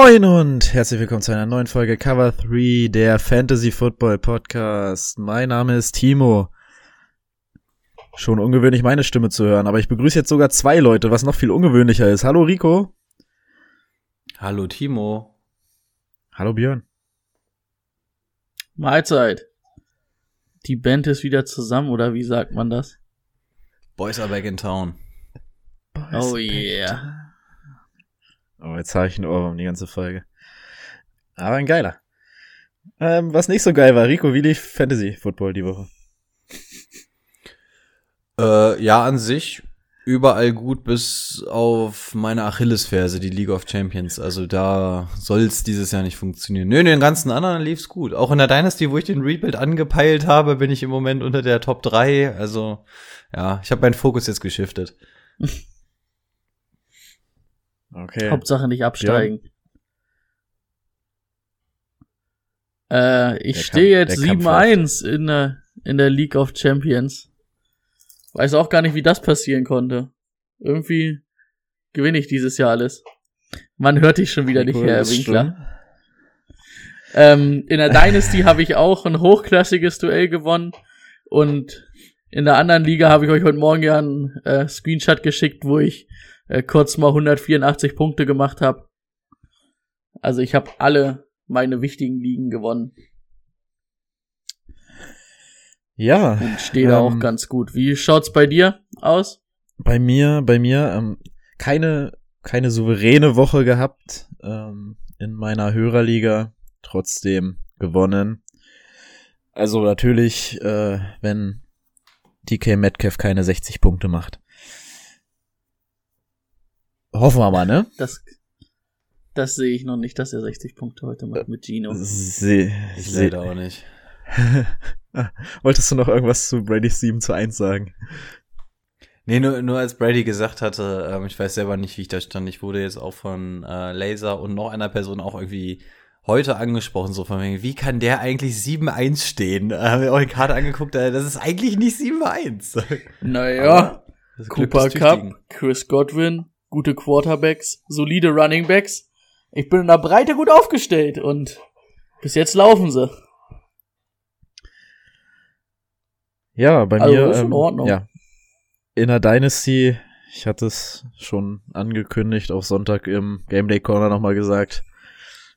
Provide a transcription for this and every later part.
Moin und herzlich willkommen zu einer neuen Folge Cover 3 der Fantasy Football Podcast. Mein Name ist Timo. Schon ungewöhnlich meine Stimme zu hören, aber ich begrüße jetzt sogar zwei Leute, was noch viel ungewöhnlicher ist. Hallo Rico. Hallo Timo. Hallo Björn. Mahlzeit. Die Band ist wieder zusammen, oder wie sagt man das? Boys are back in town. Oh yeah. Oh, jetzt habe ich einen Ohrwurm die ganze Folge. Aber ein geiler. Ähm, was nicht so geil war, Rico, wie lief Fantasy Football die Woche? Äh, ja, an sich überall gut, bis auf meine Achillesferse, die League of Champions. Also da soll's dieses Jahr nicht funktionieren. Nö, in den ganzen anderen lief's gut. Auch in der Dynasty, wo ich den Rebuild angepeilt habe, bin ich im Moment unter der Top 3. Also ja, ich habe meinen Fokus jetzt geschiftet. Okay. Hauptsache nicht absteigen. Äh, ich stehe jetzt der Kampf 7-1 in der, in der League of Champions. Weiß auch gar nicht, wie das passieren konnte. Irgendwie gewinne ich dieses Jahr alles. Man hört dich schon wieder nicht, Rico, Herr Winkler. Ähm, in der Dynasty habe ich auch ein hochklassiges Duell gewonnen und in der anderen Liga habe ich euch heute Morgen ja einen äh, Screenshot geschickt, wo ich äh, kurz mal 184 Punkte gemacht habe. Also ich habe alle meine wichtigen Ligen gewonnen Ja. und stehe da auch ähm, ganz gut. Wie schaut's bei dir aus? Bei mir, bei mir, ähm, keine, keine souveräne Woche gehabt ähm, in meiner Hörerliga, trotzdem gewonnen. Also natürlich, äh, wenn DK Metcalf keine 60 Punkte macht. Hoffen wir mal, ne? Das, das sehe ich noch nicht, dass er 60 Punkte heute macht mit Gino. Se Ich se leider auch nicht. Wolltest du noch irgendwas zu Brady's 7 zu 1 sagen? Nee, nur, nur als Brady gesagt hatte, ähm, ich weiß selber nicht, wie ich da stand. Ich wurde jetzt auch von äh, Laser und noch einer Person auch irgendwie heute angesprochen, so von wegen, wie kann der eigentlich 7-1 stehen? Da haben wir auch die Karte angeguckt, äh, das ist eigentlich nicht 7-1. Naja, Cooper. Cup, Chris Godwin, gute Quarterbacks, solide Running Backs. Ich bin in der Breite gut aufgestellt und bis jetzt laufen sie. Ja, bei Also, mir, ist in ähm, Ordnung. ja. In der Dynasty, ich hatte es schon angekündigt, auf Sonntag im Game Day Corner nochmal gesagt,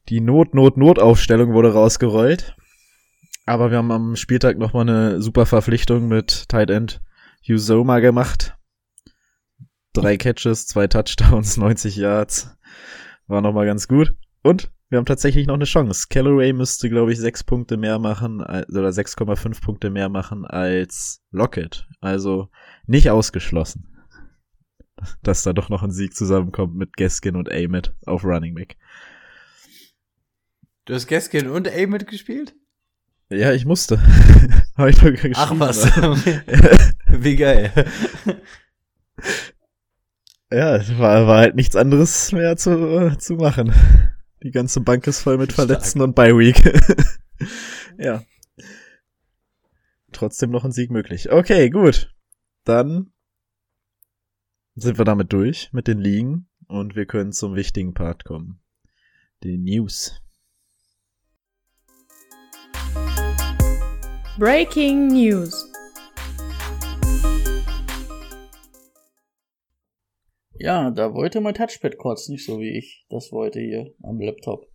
die Not-Not-Not-Aufstellung wurde rausgerollt. Aber wir haben am Spieltag nochmal eine super Verpflichtung mit Tight End Uzoma gemacht. Drei Catches, zwei Touchdowns, 90 Yards. War nochmal ganz gut. Und wir haben tatsächlich noch eine Chance. Callaway müsste, glaube ich, sechs Punkte mehr machen, oder 6,5 Punkte mehr machen als Lockett. Also nicht ausgeschlossen, dass da doch noch ein Sieg zusammenkommt mit Gaskin und Amit auf Running Back. Du hast Gaskin und A mitgespielt? Ja, ich musste. Hab ich doch geschrieben. Ach was. wie geil. Ja, es war, war halt nichts anderes mehr zu, äh, zu machen. Die ganze Bank ist voll mit Stark. Verletzten und Bye Week. ja. Trotzdem noch ein Sieg möglich. Okay, gut. Dann sind wir damit durch mit den Ligen und wir können zum wichtigen Part kommen. Die News. Breaking News. Ja, da wollte mein Touchpad kurz nicht so wie ich das wollte hier am Laptop.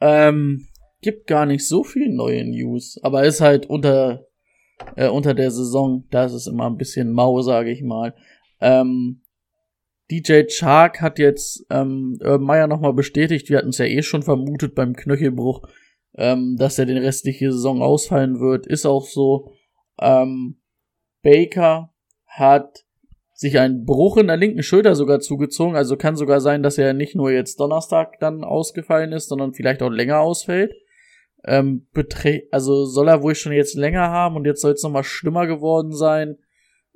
Ähm, gibt gar nicht so viel neue News, aber ist halt unter äh, unter der Saison, da ist es immer ein bisschen mau, sage ich mal. Ähm, DJ Chark hat jetzt ähm, Urban Meyer nochmal bestätigt, wir hatten es ja eh schon vermutet beim Knöchelbruch, ähm, dass er den restliche Saison ausfallen wird. Ist auch so. Ähm, Baker hat sich ein Bruch in der linken Schulter sogar zugezogen. Also kann sogar sein, dass er nicht nur jetzt Donnerstag dann ausgefallen ist, sondern vielleicht auch länger ausfällt. Ähm, also soll er wohl schon jetzt länger haben und jetzt soll es nochmal schlimmer geworden sein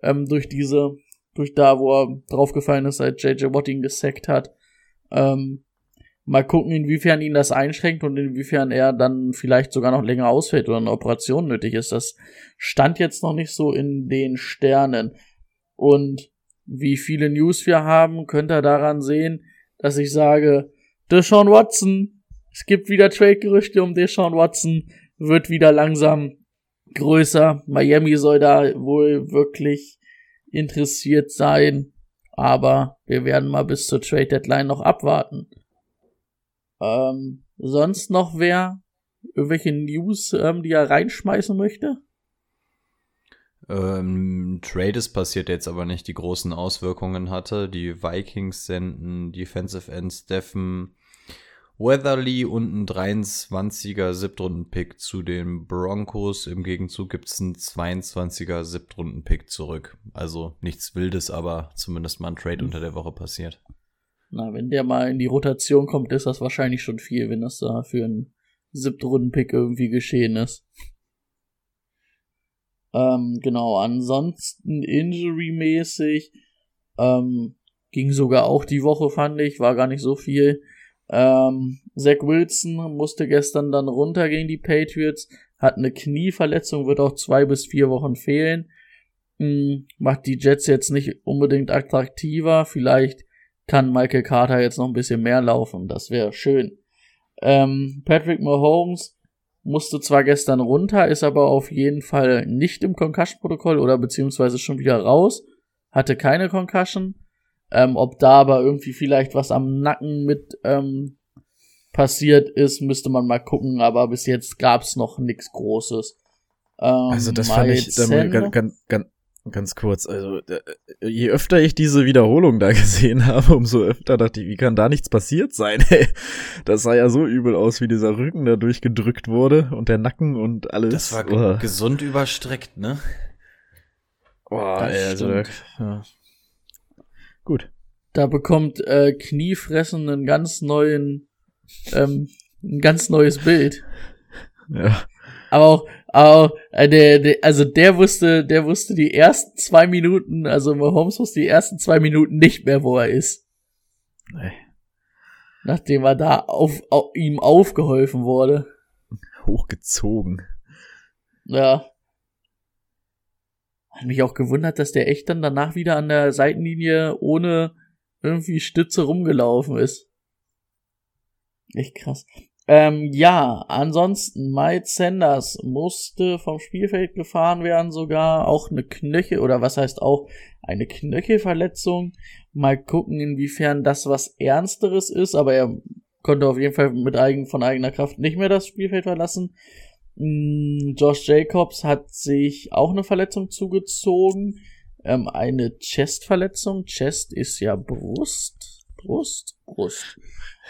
ähm, durch diese, durch da, wo er draufgefallen ist, als JJ Watt ihn gesackt hat. Ähm, mal gucken, inwiefern ihn das einschränkt und inwiefern er dann vielleicht sogar noch länger ausfällt oder eine Operation nötig ist. Das stand jetzt noch nicht so in den Sternen. Und wie viele News wir haben, könnt ihr daran sehen, dass ich sage, Deshaun Watson, es gibt wieder Trade-Gerüchte um Deshaun Watson, wird wieder langsam größer. Miami soll da wohl wirklich interessiert sein, aber wir werden mal bis zur Trade Deadline noch abwarten. Ähm, sonst noch wer? Irgendwelche News, ähm, die er reinschmeißen möchte? Ähm, Trade ist passiert jetzt aber nicht die großen Auswirkungen hatte. Die Vikings senden Defensive End Steffen Weatherly und ein 23er Siebtrunden-Pick zu den Broncos. Im Gegenzug gibt's einen 22er Siebtrunden-Pick zurück. Also nichts Wildes, aber zumindest mal ein Trade unter der Woche passiert. Na, wenn der mal in die Rotation kommt, ist das wahrscheinlich schon viel, wenn das da für einen Siebtrunden-Pick irgendwie geschehen ist. Ähm, genau, ansonsten Injury-mäßig ähm, ging sogar auch die Woche, fand ich, war gar nicht so viel. Ähm, Zach Wilson musste gestern dann runter gegen die Patriots, hat eine Knieverletzung, wird auch zwei bis vier Wochen fehlen. Hm, macht die Jets jetzt nicht unbedingt attraktiver, vielleicht kann Michael Carter jetzt noch ein bisschen mehr laufen. Das wäre schön. Ähm, Patrick Mahomes musste zwar gestern runter, ist aber auf jeden Fall nicht im Concussion-Protokoll oder beziehungsweise schon wieder raus. Hatte keine Concussion. Ähm, ob da aber irgendwie vielleicht was am Nacken mit ähm, passiert ist, müsste man mal gucken. Aber bis jetzt gab's noch nichts Großes. Ähm, also das fand ich dann ganz, ganz, ganz, kurz, also äh, je öfter ich diese Wiederholung da gesehen habe, umso öfter dachte ich, wie kann da nichts passiert sein? das sah ja so übel aus, wie dieser Rücken da durchgedrückt wurde und der Nacken und alles. Das war oh. gesund überstreckt, ne? Boah, ey, also, ja. Gut. Da bekommt äh, Kniefressen einen ganz neuen, ähm, ein ganz neues Bild. Ja. Aber auch, äh, der, der, also der wusste, der wusste die ersten zwei Minuten, also Mahomes wusste die ersten zwei Minuten nicht mehr, wo er ist. Nee. Nachdem er da auf, auf ihm aufgeholfen wurde. Hochgezogen. Ja. Hat mich auch gewundert, dass der echt dann danach wieder an der Seitenlinie ohne irgendwie Stütze rumgelaufen ist. Echt krass. Ähm, ja, ansonsten, Miles Sanders musste vom Spielfeld gefahren werden, sogar auch eine Knöchel, oder was heißt auch eine Knöchelverletzung. Mal gucken, inwiefern das was Ernsteres ist, aber er konnte auf jeden Fall mit eigen, von eigener Kraft nicht mehr das Spielfeld verlassen. Hm, Josh Jacobs hat sich auch eine Verletzung zugezogen. Ähm, eine Chestverletzung. Chest ist ja Brust. Brust, Brust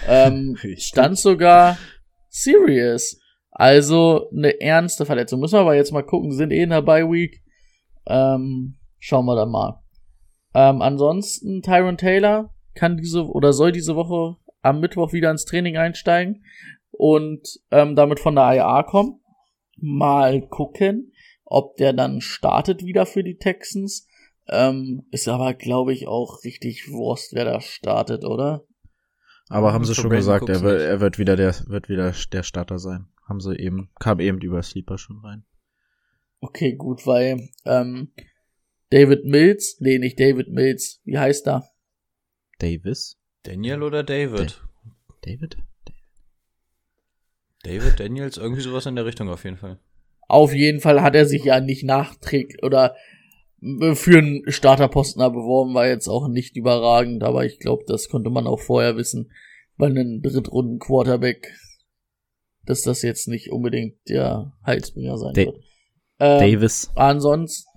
ähm, stand sogar serious. Also eine ernste Verletzung. Müssen wir aber jetzt mal gucken. Sind eh in der Bye Week. Ähm, schauen wir dann mal. Ähm, ansonsten Tyron Taylor kann diese oder soll diese Woche am Mittwoch wieder ins Training einsteigen und ähm, damit von der IA kommen. Mal gucken, ob der dann startet wieder für die Texans. Ähm, ist aber, glaube ich, auch richtig Wurst, wer da startet, oder? Aber haben sie schon gesagt, er wird, er wird wieder der, wird wieder der Starter sein. Haben sie eben, kam eben über Sleeper schon rein. Okay, gut, weil, ähm, David Mills, nee, nicht David Mills, wie heißt er? Davis? Daniel oder David? Da David? David, Daniels, irgendwie sowas in der Richtung auf jeden Fall. Auf jeden Fall hat er sich ja nicht nachträglich oder für einen Starterposten beworben, war jetzt auch nicht überragend, aber ich glaube, das konnte man auch vorher wissen, weil ein Drittrunden-Quarterback, dass das jetzt nicht unbedingt der Heilsbringer sein da wird. Ähm, Davis. Ansonsten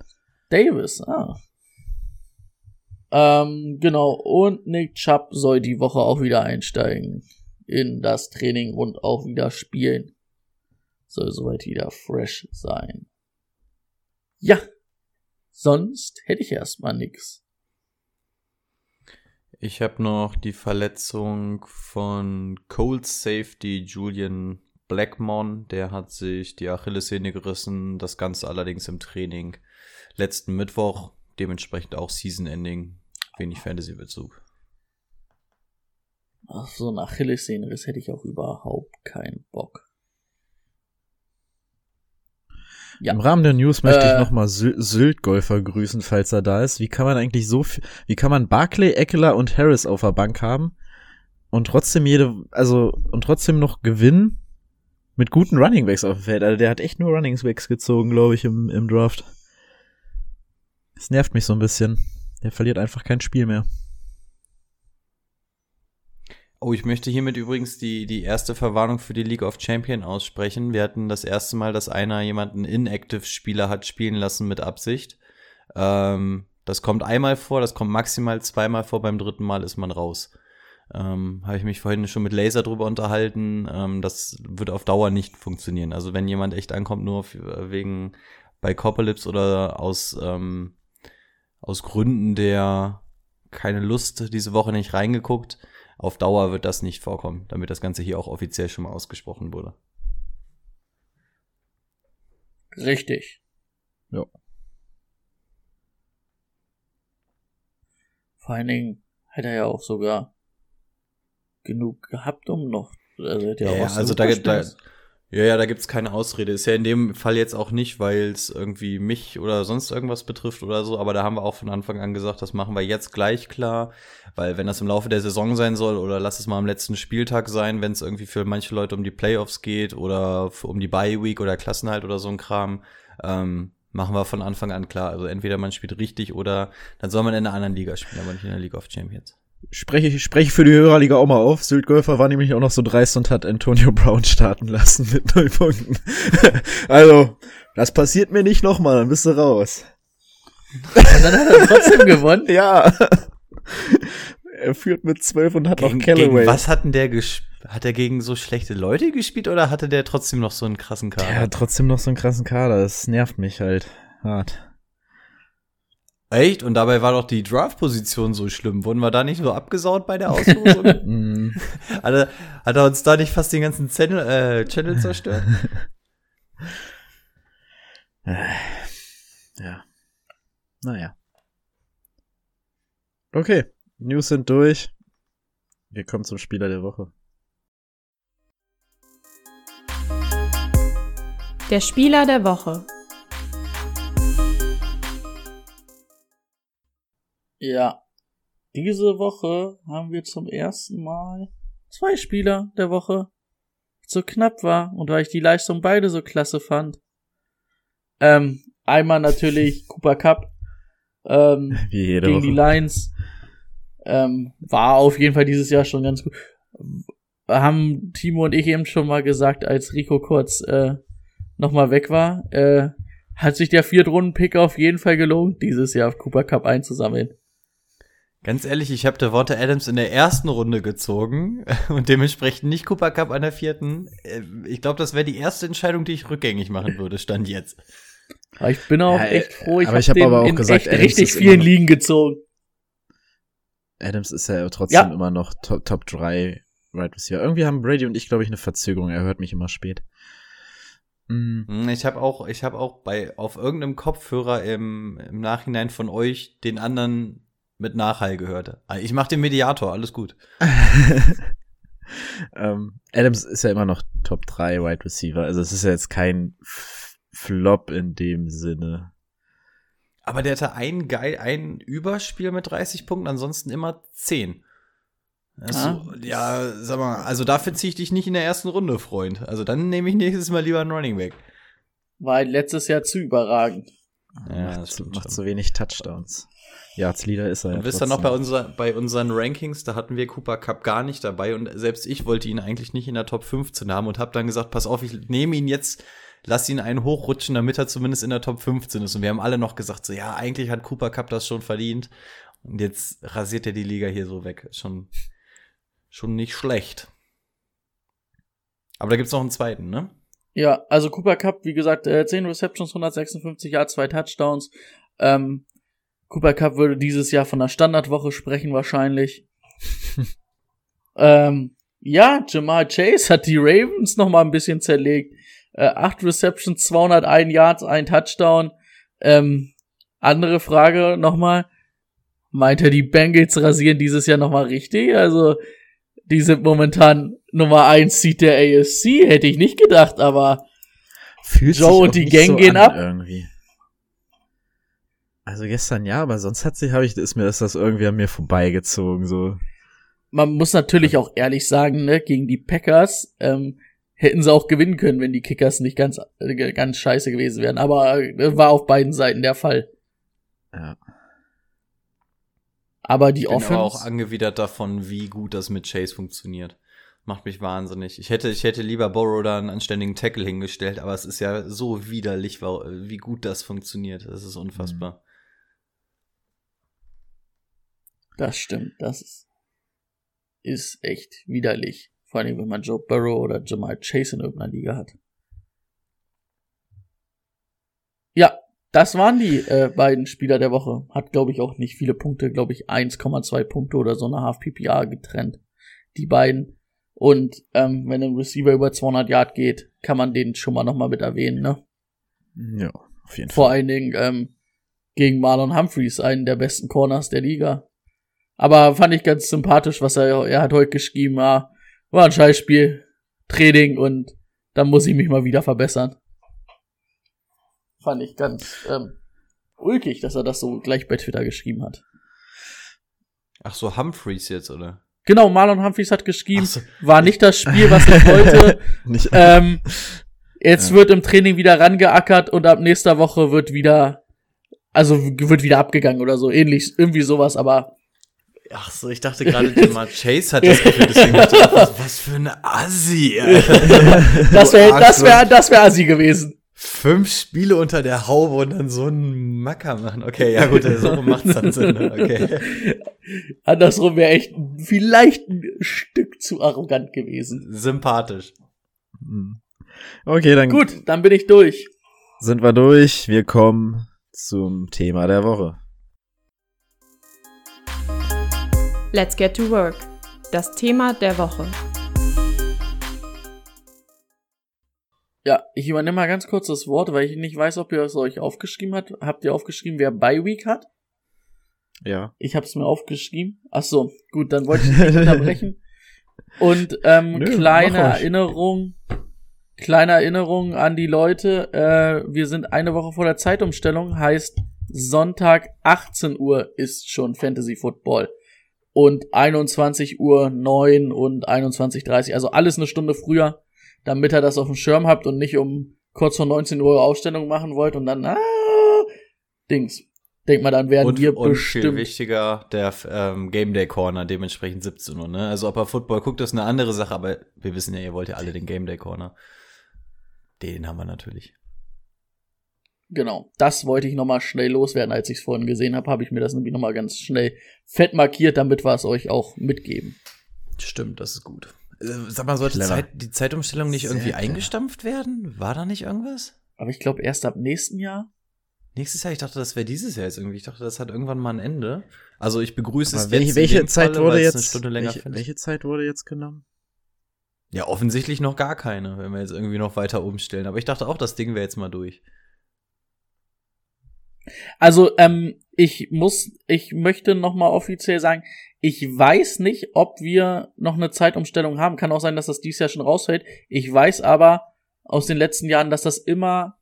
Davis, ah. Ähm, genau, und Nick Chubb soll die Woche auch wieder einsteigen in das Training und auch wieder spielen. Soll soweit wieder fresh sein. Ja, Sonst hätte ich erstmal nix. Ich habe noch die Verletzung von Cold Safety Julian Blackmon. Der hat sich die Achillessehne gerissen. Das Ganze allerdings im Training letzten Mittwoch. Dementsprechend auch Season Ending. Wenig Fantasy-Bezug. Auf so ein Achillessehnenriss hätte ich auch überhaupt keinen Bock. Ja. Im Rahmen der News möchte Äh. ich nochmal Sylt-Golfer grüßen, falls er da ist. Wie kann man eigentlich so viel, wie kann man Barclay, Eckler und Harris auf der Bank haben und trotzdem jede, also, und trotzdem noch gewinnen mit guten Running Backs auf dem Feld? Also der hat echt nur Running Backs gezogen, glaube ich, im, im Draft. Das nervt mich so ein bisschen. Der verliert einfach kein Spiel mehr. Oh, ich möchte hiermit übrigens die, die erste Verwarnung für die League of Champions aussprechen. Wir hatten das erste Mal, dass einer jemanden Inactive-Spieler hat spielen lassen mit Absicht. Ähm, das kommt einmal vor, das kommt maximal zweimal vor, beim dritten Mal ist man raus. Ähm, Habe ich mich vorhin schon mit Laser drüber unterhalten. Ähm, das wird auf Dauer nicht funktionieren. Also wenn jemand echt ankommt, nur wegen bei Copperlips oder aus, ähm, aus Gründen der keine Lust diese Woche nicht reingeguckt, auf Dauer wird das nicht vorkommen, damit das Ganze hier auch offiziell schon mal ausgesprochen wurde. Richtig. Ja. Vor allen Dingen hätte er ja auch sogar genug gehabt, um noch. Also, hätte Ja, auch ja, so also da, da. Ja, ja, da gibt's keine Ausrede. Ist ja in dem Fall jetzt auch nicht, weil es irgendwie mich oder sonst irgendwas betrifft oder so, aber da haben wir auch von Anfang an gesagt, das machen wir jetzt gleich klar, weil wenn das im Laufe der Saison sein soll oder lass es mal am letzten Spieltag sein, wenn es irgendwie für manche Leute um die Playoffs geht oder um die Bye Week oder Klassenhalt oder so ein Kram, ähm, machen wir von Anfang an klar. Also entweder man spielt richtig oder dann soll man in einer anderen Liga spielen, aber nicht in der League of Champions. Spreche ich spreche für die Hörerliga auch mal auf. Sylt-Golfer war nämlich auch noch so dreist und hat Antonio Brown starten lassen mit null Punkten. also, das passiert mir nicht nochmal, dann bist du raus. Und dann hat er trotzdem gewonnen. Ja. er führt mit zwölf und hat Gegen, noch Callaway. gegen was hat denn der gespielt? Hat er gegen so schlechte Leute gespielt oder hatte der trotzdem noch so einen krassen Kader? Der hat trotzdem noch so einen krassen Kader. Das nervt mich halt hart. Echt? Und dabei war doch die Draft-Position so schlimm. Wurden wir da nicht so abgesaut bei der Auslosung? hat, hat er uns da nicht fast den ganzen Channel, äh, Channel zerstört? ja. Naja. Okay. News sind durch. Wir kommen zum Spieler der Woche. Der Spieler der Woche. Ja. Diese Woche haben wir zum ersten Mal zwei Spieler der Woche. So knapp war und weil ich die Leistung beide so klasse fand. Ähm, einmal natürlich Cooper Cup ähm, gegen die Woche. Lions. Ähm, war auf jeden Fall dieses Jahr schon ganz gut. Haben Timo und ich eben schon mal gesagt, als Rico kurz äh, nochmal weg war, äh, hat sich der Viertrunden-Pick auf jeden Fall gelohnt, dieses Jahr auf Cooper Cup einzusammeln. Ganz ehrlich, ich habe Devonta Adams in der ersten Runde gezogen und dementsprechend nicht Cooper Cup an der vierten. Äh, Ich glaube, das wäre die erste Entscheidung, die ich rückgängig machen würde, stand jetzt. Aber ich bin auch Ja, echt froh, ich aber habe ich hab aber auch in gesagt, richtig vielen Ligen gezogen. Adams ist ja trotzdem Ja. immer noch Top, Top 3 Right Receiver. Irgendwie haben Brady und ich, glaube ich, eine Verzögerung. Er hört mich immer spät. Mm, Hm, Ich habe auch, ich habe auch bei auf irgendeinem Kopfhörer im, im Nachhinein von euch den anderen mit Nachhall gehört. Ah, Ich mache den Mediator, alles gut. ähm, Adams ist ja immer noch Top 3 Wide Receiver. Also es ist ja jetzt kein F Flop in dem Sinne. Aber der hatte ein geil, ein Überspiel mit 30 Punkten, ansonsten immer 10. Also, ja, sag mal, also dafür ziehe ich dich nicht in der ersten Runde, Freund. Also dann nehme ich nächstes Mal lieber einen Running Back. War letztes Jahr zu überragend. Ja, macht, macht zu wenig Touchdowns. Yards Leader ist er ja Und wisst ihr noch bei, unser, bei unseren Rankings, da hatten wir Cooper Cup gar nicht dabei und selbst ich wollte ihn eigentlich nicht in der Top 15 haben und habe dann gesagt, pass auf, ich nehme ihn jetzt, lass ihn einen hochrutschen, damit er zumindest in der Top 15 ist. Und wir haben alle noch gesagt, so ja, eigentlich hat Cooper Cup das schon verdient. Und jetzt rasiert er die Liga hier so weg. Schon, schon nicht schlecht. Aber da gibt's noch einen zweiten, ne? Ja, also Cooper Cup, wie gesagt, äh, 10 Receptions, 156 Yards, zwei Touchdowns. Ähm, Cooper Cup würde dieses Jahr von der Standardwoche sprechen wahrscheinlich. ähm, ja, Jamal Chase hat die Ravens noch mal ein bisschen zerlegt. Äh, acht Receptions, 201 Yards, ein Touchdown. Ähm, andere Frage nochmal. Meint er, die Bengals rasieren dieses Jahr nochmal richtig? Also, die sind momentan Nummer eins Seed der AFC, hätte ich nicht gedacht, aber Fühlt Joe und die Gang gehen an ab. Irgendwie. Also gestern ja, aber sonst hat sich, habe ich, ist mir ist das irgendwie an mir vorbeigezogen, so. man muss natürlich auch ehrlich sagen, ne, gegen die Packers ähm, hätten sie auch gewinnen können, wenn die Kickers nicht ganz, äh, ganz scheiße gewesen wären. Aber äh, war auf beiden Seiten der Fall. Ja. Aber die Ich bin Offense. aber auch angewidert davon, wie gut das mit Chase funktioniert. Macht mich wahnsinnig. Ich hätte, ich hätte lieber Borrow da einen anständigen Tackle hingestellt, aber es ist ja so widerlich, wie gut das funktioniert. Das ist unfassbar. Das stimmt, das ist, ist echt widerlich. Vor allem, wenn man Joe Burrow oder Jamal Chase in irgendeiner Liga hat. Ja, das waren die äh, beiden Spieler der Woche. Hat, glaube ich, auch nicht viele Punkte, glaube ich, 1,2 Punkte oder so eine Half PPA getrennt. Die beiden. Und ähm, wenn ein Receiver über 200 Yard geht, kann man den schon mal nochmal mit erwähnen, ne? Ja, auf jeden Vor Fall. allen Dingen ähm, gegen Marlon Humphreys, einen der besten Corners der Liga. Aber fand ich ganz sympathisch, was er, er hat heute geschrieben, ja, war ein Scheißspiel, Training und dann muss ich mich mal wieder verbessern. Fand ich ganz ähm, ulkig, dass er das so gleich bei Twitter geschrieben hat. Ach so, Humphreys jetzt, oder? Genau, Marlon Humphreys hat geschrieben, so. war nicht das Spiel, was ich wollte. Nicht, ähm, jetzt Ja. wird im Training wieder rangeackert und ab nächster Woche wird wieder, also wird wieder abgegangen oder so, ähnlich, irgendwie sowas, aber Ach so, ich dachte gerade, Jamal Chase hat das Gefühl, deswegen dachte ich, was, was für eine Assi. Das wäre, das wäre, Arschloch. das wäre assi gewesen. Fünf Spiele unter der Haube und dann so einen Macker machen. Okay, ja gut, so macht's dann Sinn. ne? Okay. Andersrum wäre echt vielleicht ein Stück zu arrogant gewesen. Sympathisch. Hm. okay, dann Gut, dann bin ich durch. sind wir durch. Wir kommen zum Thema der Woche. Let's get to work. Das Thema der Woche. Ja, ich übernehme mal ganz kurz das Wort, weil ich nicht weiß, ob ihr es euch aufgeschrieben habt. Habt ihr aufgeschrieben, wer Bye Week hat? Ja. Ich habe es mir aufgeschrieben. Ach so, gut, dann wollte ich nicht unterbrechen. Und ähm, Nö, kleine. Erinnerung, kleine Erinnerung an die Leute. Äh, wir sind eine Woche vor der Zeitumstellung, heißt Sonntag 18 Uhr ist schon Fantasy Football und 21 Uhr 9 und 21.30 also alles eine Stunde früher, damit ihr das auf dem Schirm habt und nicht um kurz vor 19 Uhr Ausstellung machen wollt und dann ah, Dings. Denk mal, dann werden Und, wir und viel bestimmt wichtiger, der ähm, Game Day Corner, dementsprechend 17 Uhr. Ne? Also ob er Football guckt, ist eine andere Sache, aber wir wissen ja, ihr wollt ja alle den Game Day Corner. Den haben wir natürlich. Genau, das wollte ich nochmal schnell loswerden. Als ich es vorhin gesehen habe, habe ich mir das nämlich nochmal ganz schnell fett markiert, damit wir es euch auch mitgeben. Stimmt, das ist gut. Äh, sag mal, sollte. Zeit, die Zeitumstellung nicht Sehr irgendwie clever. eingestampft werden? War da nicht irgendwas? Aber ich glaube erst ab nächsten Jahr. Nächstes Jahr, ich dachte, das wäre dieses Jahr jetzt irgendwie. Ich dachte, das hat irgendwann mal ein Ende. Also ich begrüße es Aber welche, jetzt welche Zeit Falle, wurde es jetzt? eine Stunde länger welche, finde. welche Zeit wurde jetzt genommen? Ja, offensichtlich noch gar keine, wenn wir jetzt irgendwie noch weiter umstellen. Aber ich dachte auch, das Ding wäre jetzt mal durch. Also, ähm, ich muss, ich möchte nochmal offiziell sagen, ich weiß nicht, ob wir noch eine Zeitumstellung haben. Kann auch sein, dass das dieses Jahr schon rausfällt. Ich weiß aber aus den letzten Jahren, dass das immer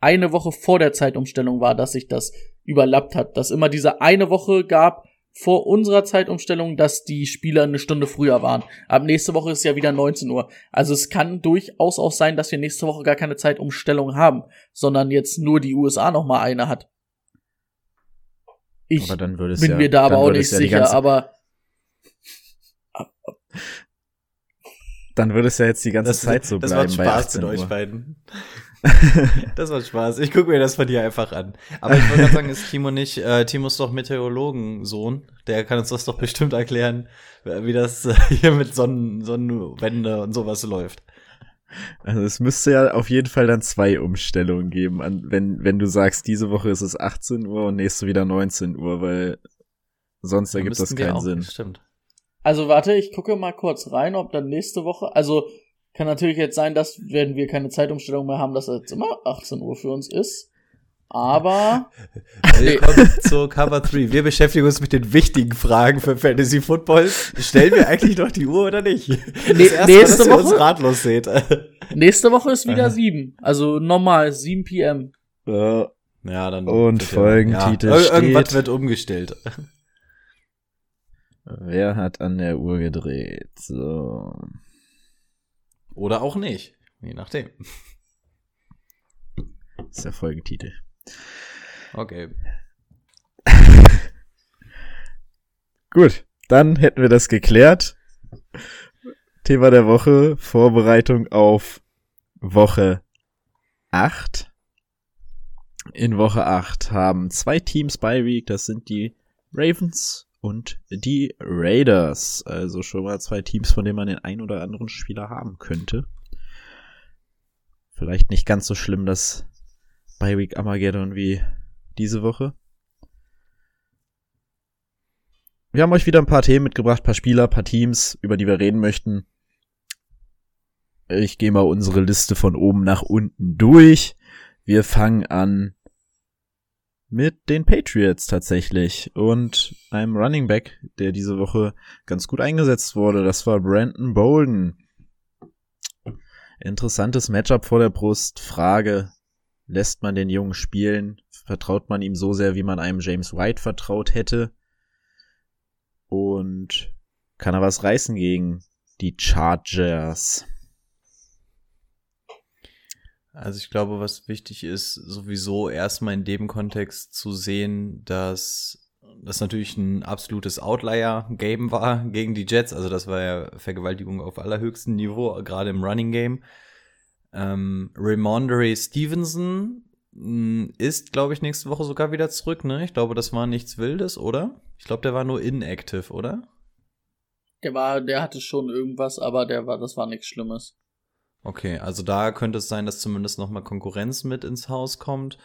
eine Woche vor der Zeitumstellung war, dass sich das überlappt hat. Dass immer diese eine Woche gab vor unserer Zeitumstellung, dass die Spieler eine Stunde früher waren. Ab nächste Woche ist ja wieder 19 Uhr. Also es kann durchaus auch sein, dass wir nächste Woche gar keine Zeitumstellung haben, sondern jetzt nur die USA noch mal eine hat. Ich bin ja, mir da aber dann auch nicht ja sicher, ganze, aber Dann würde es ja jetzt die ganze Das, Zeit so das bleiben macht bei Spaß 18 mit euch beiden. das macht Spaß. Ich gucke mir das von dir einfach an. Aber ich wollte gerade sagen, ist Timo nicht, äh, Timo ist doch Meteorologensohn. Der kann uns das doch bestimmt erklären, wie das äh, hier mit Sonnen, Sonnenwende und sowas läuft. Also es müsste ja auf jeden Fall dann zwei Umstellungen geben, an, wenn, wenn du sagst, diese Woche ist es 18 Uhr und nächste wieder 19 Uhr, weil sonst Dann ergibt das keinen auch- Sinn. Stimmt. Also warte, ich gucke mal kurz rein, ob dann nächste Woche, also kann natürlich jetzt sein, dass wenn wir keine Zeitumstellung mehr haben, dass das jetzt immer 18 Uhr für uns ist. Aber Willkommen zur Cover 3. Wir beschäftigen uns mit den wichtigen Fragen für Fantasy Football. Stellen wir eigentlich noch die Uhr oder nicht? Das Nee, erste nächste Mal, dass ihr uns Woche? ratlos seht. nächste Woche ist wieder 7. Also normal, 7 PM. Ja, dann. Und. Folgentitel Ir- Irgendwas steht- wird umgestellt. wer hat an der Uhr gedreht? So. Oder auch nicht. Je nachdem. Das ist der Folgentitel. Okay. Gut, dann hätten wir das geklärt. Thema der Woche, Vorbereitung auf Woche 8. In Woche 8 haben zwei Teams bei Week, das sind die Ravens und die Raiders. Also schon mal zwei Teams, von denen man den ein oder anderen Spieler haben könnte. Vielleicht nicht ganz so schlimm, das bei Week Armageddon wie diese Woche. Wir haben euch wieder ein paar Themen mitgebracht, paar Spieler, paar Teams, über die wir reden möchten. Ich gehe mal unsere Liste von oben nach unten durch. Wir fangen an mit den Patriots tatsächlich und einem Running Back, der diese Woche ganz gut eingesetzt wurde. Das war Brandon Bolden. Interessantes Matchup vor der Brust. Frage, lässt man den Jungen spielen? Vertraut man ihm so sehr, wie man einem James White vertraut hätte? Und kann er was reißen gegen die Chargers? Also ich glaube, was wichtig ist, sowieso erstmal in dem Kontext zu sehen, dass das natürlich ein absolutes Outlier-Game war gegen die Jets. Also das war ja Vergewaltigung auf allerhöchstem Niveau, gerade im Running Game. Ähm, Ramondre Stevenson mh, ist, glaube ich, nächste Woche sogar wieder zurück. Ne? Ich glaube, das war nichts Wildes, oder? Ich glaube, der war nur inactive, oder? Der war, der hatte schon irgendwas, aber der war, das war nichts Schlimmes. Okay, also da könnte es sein, dass zumindest noch mal Konkurrenz mit ins Haus kommt.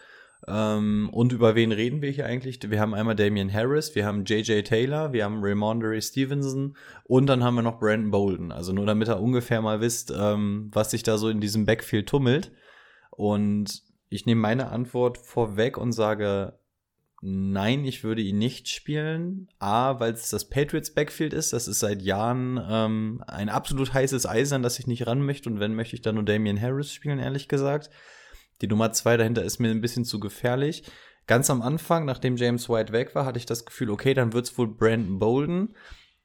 Ähm, und über wen reden wir hier eigentlich? Wir haben einmal Damian Harris, wir haben JJ Taylor, wir haben Ramondre Stevenson und dann haben wir noch Brandon Bolden. Also nur damit ihr ungefähr mal wisst, ähm, was sich da so in diesem Backfield tummelt. Und ich nehme meine Antwort vorweg und sage, nein, ich würde ihn nicht spielen. A, weil es das Patriots Backfield ist. Das ist seit Jahren ähm, ein absolut heißes Eisen, an das ich nicht ran möchte. Und wenn, möchte ich dann nur Damian Harris spielen, ehrlich gesagt. Die Nummer zwei dahinter ist mir ein bisschen zu gefährlich. Ganz am Anfang, nachdem James White weg war, hatte ich das Gefühl, okay, dann wird's wohl Brandon Bolden.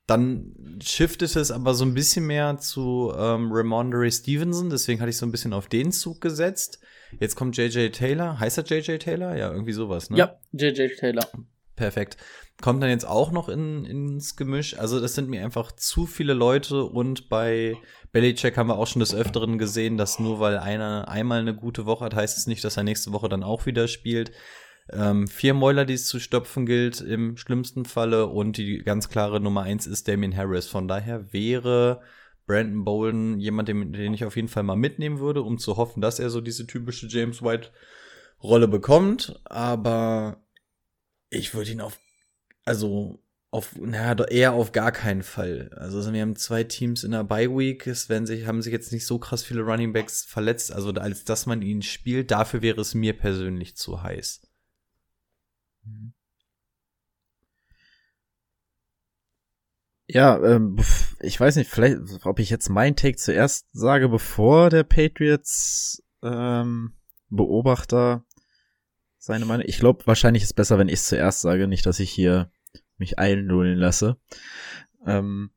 Dann shiftet es aber so ein bisschen mehr zu ähm, Ramondre Stevenson, deswegen hatte ich so ein bisschen auf den Zug gesetzt. Jetzt kommt JJ Taylor. Heißt er JJ Taylor? Ja, irgendwie sowas, ne? Ja, JJ Taylor. Perfekt. Kommt dann jetzt auch noch in, ins Gemisch. Also das sind mir einfach zu viele Leute und bei Belichick haben wir auch schon des Öfteren gesehen, dass nur weil einer einmal eine gute Woche hat, heißt es nicht, dass er nächste Woche dann auch wieder spielt. Ähm, vier Mäuler, die es zu stopfen gilt im schlimmsten Falle und die ganz klare Nummer eins ist Damien Harris. Von daher wäre Brandon Bolden jemand, den, den ich auf jeden Fall mal mitnehmen würde, um zu hoffen, dass er so diese typische James White Rolle bekommt. Aber ich würde ihn auf, also auf, naja, eher auf gar keinen Fall. Also wir haben zwei Teams in der Bye Week. Es werden sich, haben sich jetzt nicht so krass viele Running Backs verletzt, also als dass man ihn spielt. Dafür wäre es mir persönlich zu heiß. Ja, ähm, ich weiß nicht, vielleicht, ob ich jetzt mein Take zuerst sage, bevor der Patriots ähm, Beobachter seine Meinung. Ich glaube, wahrscheinlich ist besser, wenn ich es zuerst sage, nicht, dass ich hier mich einlullen lasse. Ähm,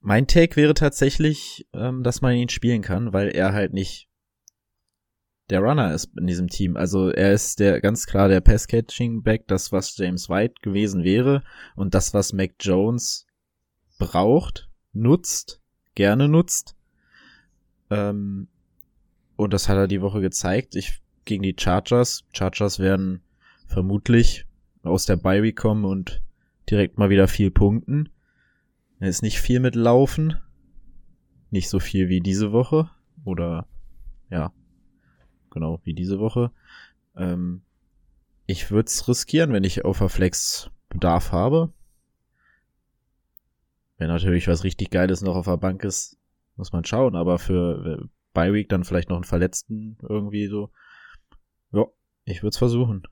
mein Take wäre tatsächlich, ähm, dass man ihn spielen kann, weil er halt nicht der Runner ist in diesem Team. Also er ist der ganz klar der Pass-Catching-Back, das was James White gewesen wäre und das was Mac Jones braucht, nutzt, gerne nutzt. Ähm, und das hat er die Woche gezeigt. Ich gegen die Chargers. Chargers werden vermutlich aus der Bye kommen und direkt mal wieder viel punkten. Er ist nicht viel mit Laufen. Nicht so viel wie diese Woche. Oder ja, genau, wie diese Woche. Ähm, ich würde es riskieren, wenn ich auf Flex Bedarf habe. wenn natürlich was richtig Geiles noch auf der Bank ist, muss man schauen, aber für äh, Bye Week dann vielleicht noch einen Verletzten irgendwie so. Ja, ich würde es versuchen.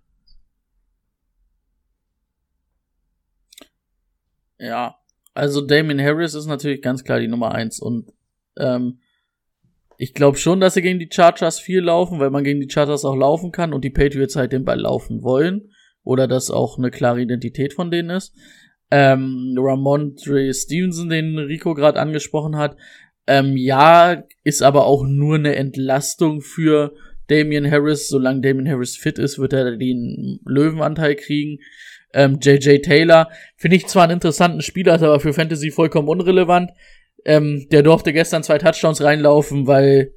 Ja, also Damien Harris ist natürlich ganz klar die Nummer eins und ähm, ich glaube schon, dass sie gegen die Chargers viel laufen, weil man gegen die Chargers auch laufen kann und die Patriots halt den Ball laufen wollen oder das auch eine klare Identität von denen ist. Ähm, Ramondre Stevenson, den Rico gerade angesprochen hat, ähm, ja, ist aber auch nur eine Entlastung für Damian Harris. Solange Damian Harris fit ist, wird er den Löwenanteil kriegen. Ähm, JJ Taylor finde ich zwar einen interessanten Spieler, ist aber für Fantasy vollkommen unrelevant. Ähm, der durfte gestern zwei Touchdowns reinlaufen, weil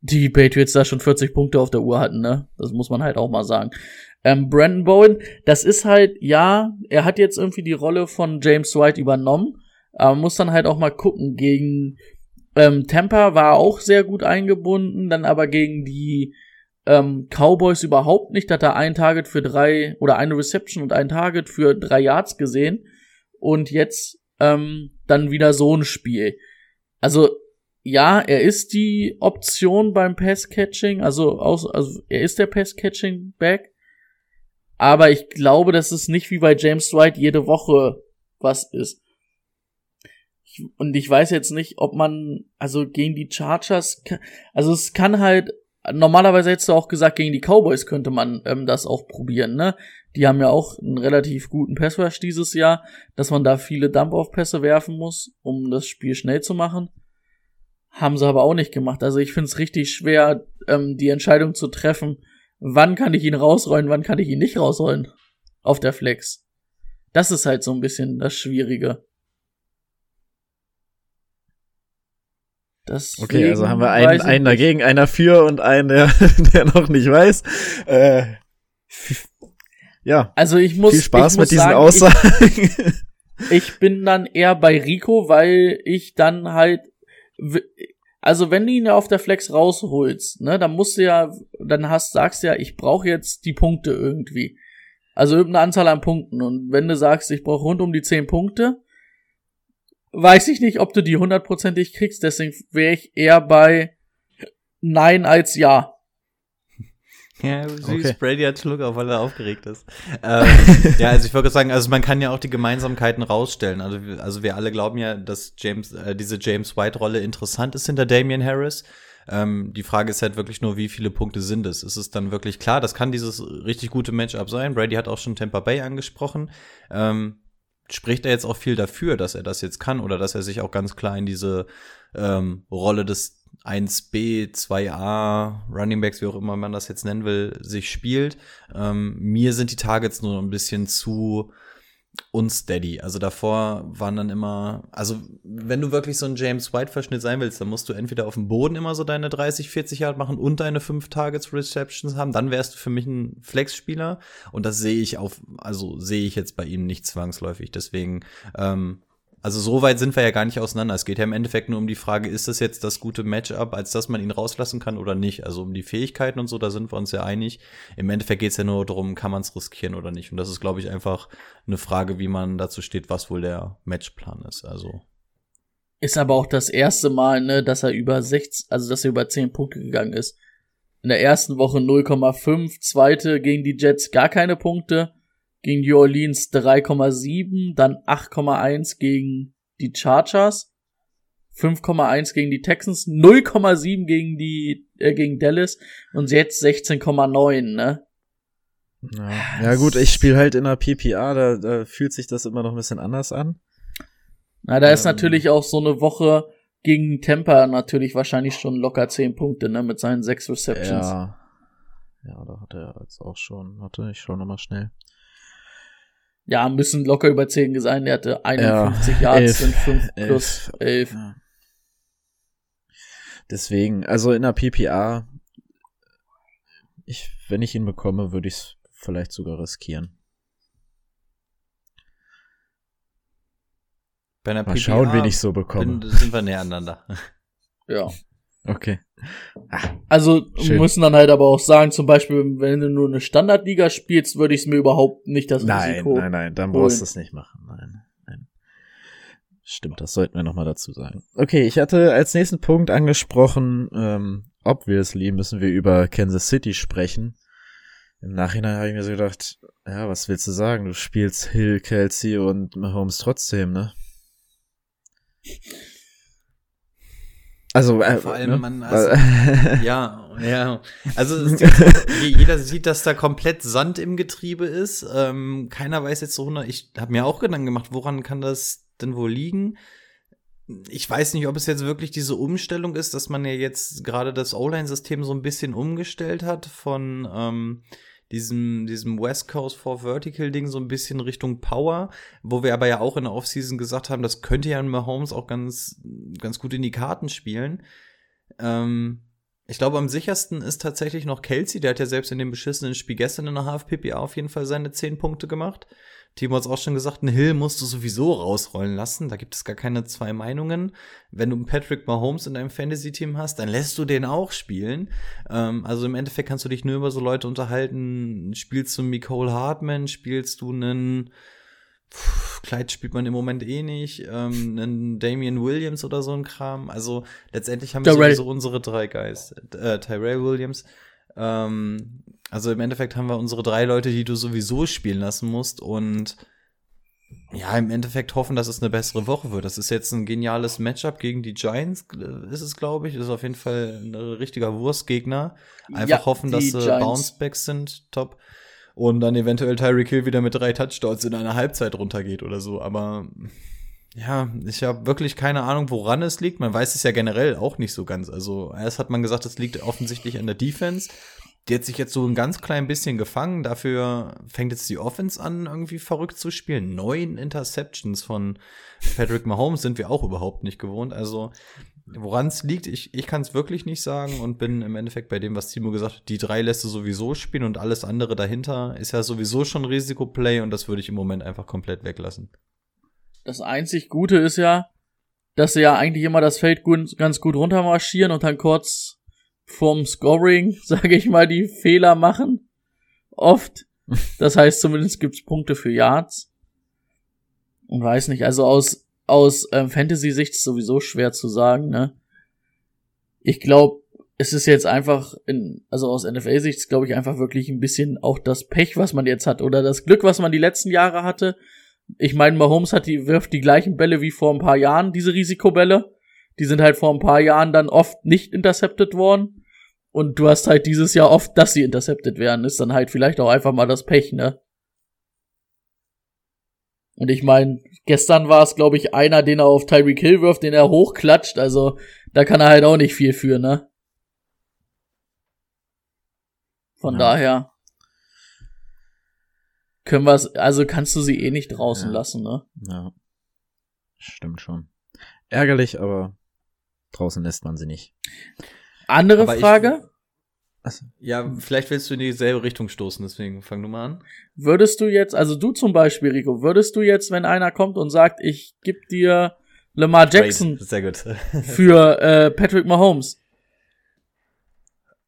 die Patriots da schon 40 Punkte auf der Uhr hatten, ne? Das muss man halt auch mal sagen. Ähm, Brandon Bowen, das ist halt, ja, er hat jetzt irgendwie die Rolle von James White übernommen, aber man muss dann halt auch mal gucken, gegen ähm, Tampa war auch sehr gut eingebunden, dann aber gegen die ähm, Cowboys überhaupt nicht, hat er ein Target für drei oder eine Reception und ein Target für drei Yards gesehen und jetzt ähm, dann wieder so ein Spiel. Also ja, er ist die Option beim Pass-Catching, also, also er ist der Pass-Catching-Back, aber ich glaube, dass es nicht wie bei James White jede Woche was ist. Und ich weiß jetzt nicht, ob man, also gegen die Chargers, also es kann halt, normalerweise hättest du auch gesagt, gegen die Cowboys könnte man ähm, das auch probieren, ne? Die haben ja auch einen relativ guten Passrush dieses Jahr, dass man da viele Dump-Off-Pässe werfen muss, um das Spiel schnell zu machen. Haben sie aber auch nicht gemacht. Also ich finde es richtig schwer, ähm, die Entscheidung zu treffen, wann kann ich ihn rausrollen, wann kann ich ihn nicht rausrollen auf der Flex. Das ist halt so ein bisschen das Schwierige. Deswegen okay, also haben wir einen, einen dagegen, einer für und einen, der, der noch nicht weiß. Äh, ja. Also ich muss. Viel Spaß mit diesen sagen, Aussagen. Ich, ich bin dann eher bei Rico, weil ich dann halt also wenn du ihn ja auf der Flex rausholst, ne, dann musst du ja, dann hast, sagst du ja, ich brauche jetzt die Punkte irgendwie. Also irgendeine Anzahl an Punkten. Und wenn du sagst, ich brauche rund um die 10 Punkte, weiß ich nicht, ob du die hundertprozentig kriegst. Deswegen wäre ich eher bei Nein als Ja. Ja, süß. Okay. Brady hat Schluck auf, weil er aufgeregt ist. ähm, ja, also ich würde sagen, also man kann ja auch die Gemeinsamkeiten rausstellen. Also, also wir alle glauben ja, dass James, äh, diese James White-Rolle interessant ist hinter Damian Harris. Ähm, die Frage ist halt wirklich nur, wie viele Punkte sind es? Ist es dann wirklich klar? Das kann dieses richtig gute Matchup sein. Brady hat auch schon Tampa Bay angesprochen. Ähm, spricht er jetzt auch viel dafür, dass er das jetzt kann oder dass er sich auch ganz klar in diese ähm, Rolle des 1B, 2A, Running Backs, wie auch immer man das jetzt nennen will, sich spielt. Ähm, mir sind die Targets nur ein bisschen zu unsteady. Also davor waren dann immer, also wenn du wirklich so ein James White-Verschnitt sein willst, dann musst du entweder auf dem Boden immer so deine 30, 40 Yard machen und deine 5 Targets Receptions haben, dann wärst du für mich ein Flex-Spieler und das sehe ich auf, also sehe ich jetzt bei ihm nicht zwangsläufig. Deswegen ähm, also so weit sind wir ja gar nicht auseinander. Es geht ja im Endeffekt nur um die Frage, ist das jetzt das gute Matchup, als dass man ihn rauslassen kann oder nicht? Also um die Fähigkeiten und so, da sind wir uns ja einig. Im Endeffekt geht es ja nur darum, kann man es riskieren oder nicht. Und das ist, glaube ich, einfach eine Frage, wie man dazu steht, was wohl der Matchplan ist. Also ist aber auch das erste Mal, ne, dass er über 16, also dass er über 10 Punkte gegangen ist. In der ersten Woche 0,5, zweite gegen die Jets gar keine Punkte gegen New Orleans 3,7, dann 8,1 gegen die Chargers, 5,1 gegen die Texans, 0,7 gegen die äh, gegen Dallas und jetzt 16,9, ne? Ja, ja gut, ich spiele halt in der PPA, da, da fühlt sich das immer noch ein bisschen anders an. Na, da ähm, ist natürlich auch so eine Woche gegen Tampa natürlich wahrscheinlich schon locker 10 Punkte, ne, mit seinen 6 Receptions. Ja. Ja, da hat er jetzt auch schon, warte, ich schau nochmal schnell. Ja, müssen locker über 10 sein. Der hatte 51 ja, Yards und 5 plus 11. Ja. Deswegen, also in der PPA, ich, wenn ich ihn bekomme, würde ich es vielleicht sogar riskieren. Bei einer Mal PPA schauen, wen ich so bekomme. sind wir näher aneinander. ja. Okay. Also schön. müssen dann halt aber auch sagen, zum Beispiel, wenn du nur eine Standardliga spielst, würde ich es mir überhaupt nicht das nein, Risiko. Nein, nein, nein, dann brauchst du es nicht machen. Nein, nein. Stimmt, das sollten wir nochmal dazu sagen. Okay, ich hatte als nächsten Punkt angesprochen, ähm, obviously müssen wir über Kansas City sprechen. Im Nachhinein habe ich mir so gedacht, ja, was willst du sagen? Du spielst Hill, Kelsey und Mahomes trotzdem, ne? Also, äh, Vor allem, ne? man, also, ja, ja. Also jeder sieht, dass da komplett Sand im Getriebe ist. Ähm, keiner weiß jetzt so 100. Ich habe mir auch Gedanken gemacht, woran kann das denn wohl liegen? Ich weiß nicht, ob es jetzt wirklich diese Umstellung ist, dass man ja jetzt gerade das O-Line-System so ein bisschen umgestellt hat von ähm, diesem, diesem West Coast for Vertical Ding so ein bisschen Richtung Power, wo wir aber ja auch in der Offseason gesagt haben, das könnte ja in Mahomes auch ganz, ganz gut in die Karten spielen. Ähm, ich glaube, am sichersten ist tatsächlich noch Kelsey, der hat ja selbst in dem beschissenen Spiel gestern in der Half-PPA auf jeden Fall seine 10 Punkte gemacht. Timo hat es auch schon gesagt, einen Hill musst du sowieso rausrollen lassen. Da gibt es gar keine zwei Meinungen. Wenn du einen Patrick Mahomes in deinem Fantasy-Team hast, dann lässt du den auch spielen. Ähm, also im Endeffekt kannst du dich nur über so Leute unterhalten. Spielst du einen Nicole Hartman? Spielst du einen Puh, Kleid spielt man im Moment eh nicht, ähm, einen Damian Williams oder so ein Kram. Also letztendlich haben wir Tyrell. sowieso unsere drei Guys. Äh, Tyrell Williams. Ähm, also im Endeffekt haben wir unsere drei Leute, die du sowieso spielen lassen musst und ja, im Endeffekt hoffen, dass es eine bessere Woche wird. Das ist jetzt ein geniales Matchup gegen die Giants, äh, ist es, glaube ich. Das ist auf jeden Fall ein richtiger Wurstgegner. Einfach Ja, hoffen, dass die sie. Bouncebacks sind, top. Und dann eventuell Tyreek Hill wieder mit drei Touchdowns in einer Halbzeit runtergeht oder so. Aber ja, ich habe wirklich keine Ahnung, woran es liegt. Man weiß es ja generell auch nicht so ganz. Also erst hat man gesagt, es liegt offensichtlich an der Defense. Die hat sich jetzt so ein ganz klein bisschen gefangen. Dafür fängt jetzt die Offense an, irgendwie verrückt zu spielen. Neun Interceptions von Patrick Mahomes sind wir auch überhaupt nicht gewohnt. Also woran es liegt, ich, ich kann es wirklich nicht sagen und bin im Endeffekt bei dem, was Timo gesagt hat, die drei lässt du sowieso spielen und alles andere dahinter ist ja sowieso schon Risikoplay und das würde ich im Moment einfach komplett weglassen. Das einzig Gute ist ja, dass sie ja eigentlich immer das Feld gut, ganz gut runtermarschieren und dann kurz vorm Scoring, sage ich mal, die Fehler machen. Oft. Das heißt, zumindest gibt's Punkte für Yards. Und weiß nicht, also aus, aus ähm, Fantasy-Sicht ist sowieso schwer zu sagen, ne? Ich glaube, es ist jetzt einfach, in, also aus NFL-Sicht glaube ich, einfach wirklich ein bisschen auch das Pech, was man jetzt hat, oder das Glück, was man die letzten Jahre hatte. Ich meine, Mahomes hat die, wirft die gleichen Bälle wie vor ein paar Jahren, diese Risikobälle. Die sind halt vor ein paar Jahren dann oft nicht intercepted worden. Und du hast halt dieses Jahr oft, dass sie intercepted werden. Ist dann halt vielleicht auch einfach mal das Pech, ne? Und ich meine, gestern war es, glaube ich, einer, den er auf Tyreek Hill wirft, den er hochklatscht. Also da kann er halt auch nicht viel für, ne? Von Ja. daher können wir es, also kannst du sie eh nicht draußen Ja. lassen, ne? Ja. Stimmt schon. Ärgerlich, aber draußen lässt man sie nicht. Andere Aber ich- Frage. Ja, vielleicht willst du in dieselbe Richtung stoßen, deswegen fang du mal an. Würdest du jetzt, also du zum Beispiel, Rico, würdest du jetzt, wenn einer kommt und sagt, ich geb dir Lamar Jackson Trade. Sehr gut. für äh, Patrick Mahomes,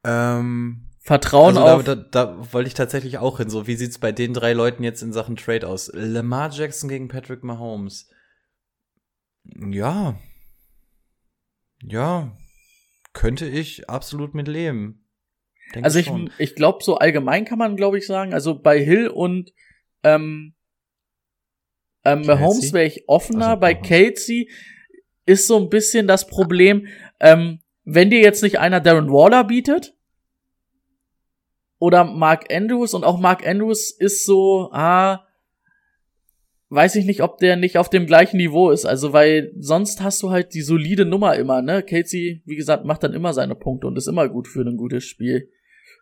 ähm, Vertrauen also auf da, da, da wollte ich tatsächlich auch hin. So, wie sieht's bei den drei Leuten jetzt in Sachen Trade aus? Lamar Jackson gegen Patrick Mahomes. Ja. Ja. Könnte ich absolut mit leben. Denk Also ich, schon. ich glaube, so allgemein kann man, glaube ich, sagen, also bei Hill und ähm, ähm, Kelsey? Mahomes wäre ich offener. Also, bei. Kelsey ist so ein bisschen das Problem, ähm, wenn dir jetzt nicht einer Darren Waller bietet oder Mark Andrews und auch Mark Andrews ist so, ah, weiß ich nicht, ob der nicht auf dem gleichen Niveau ist. Also, weil sonst hast du halt die solide Nummer immer, ne? Casey, wie gesagt, macht dann immer seine Punkte und ist immer gut für ein gutes Spiel.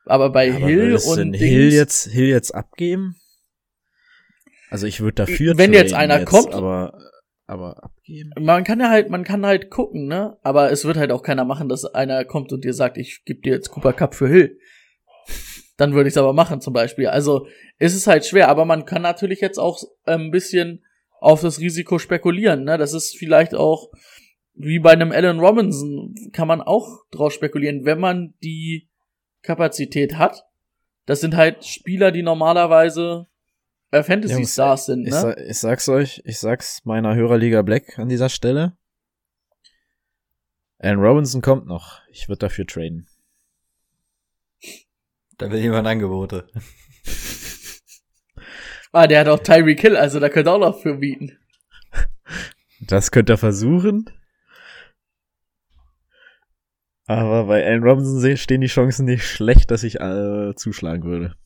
Aber bei Aber Hill und denn Dings, Hill jetzt, Hill jetzt abgeben? Also ich würde dafür Wenn jetzt einer kommt- aber, aber abgeben? man kann ja halt, man kann halt gucken, ne? Aber es wird halt auch keiner machen, dass einer kommt und dir sagt, ich gebe dir jetzt Cooper Cup für Hill. Dann würde ich es aber machen, zum Beispiel. Also ist es halt schwer, aber man kann natürlich jetzt auch ähm, ein bisschen auf das Risiko spekulieren, ne? Das ist vielleicht auch wie bei einem Allen Robinson kann man auch drauf spekulieren, wenn man die Kapazität hat. Das sind halt Spieler, die normalerweise äh, Fantasy Stars sind, Ich, ne? sa ich sag's euch, ich sag's meiner Hörerliga Black an dieser Stelle. Alan Robinson kommt noch. Ich würde dafür traden. Da will jemand Angebote. Ah, der hat auch Tyreek Hill, also da könnte auch noch für bieten. Das könnt ihr versuchen. Aber bei Alan Robinson stehen die Chancen nicht schlecht, dass ich äh, zuschlagen würde.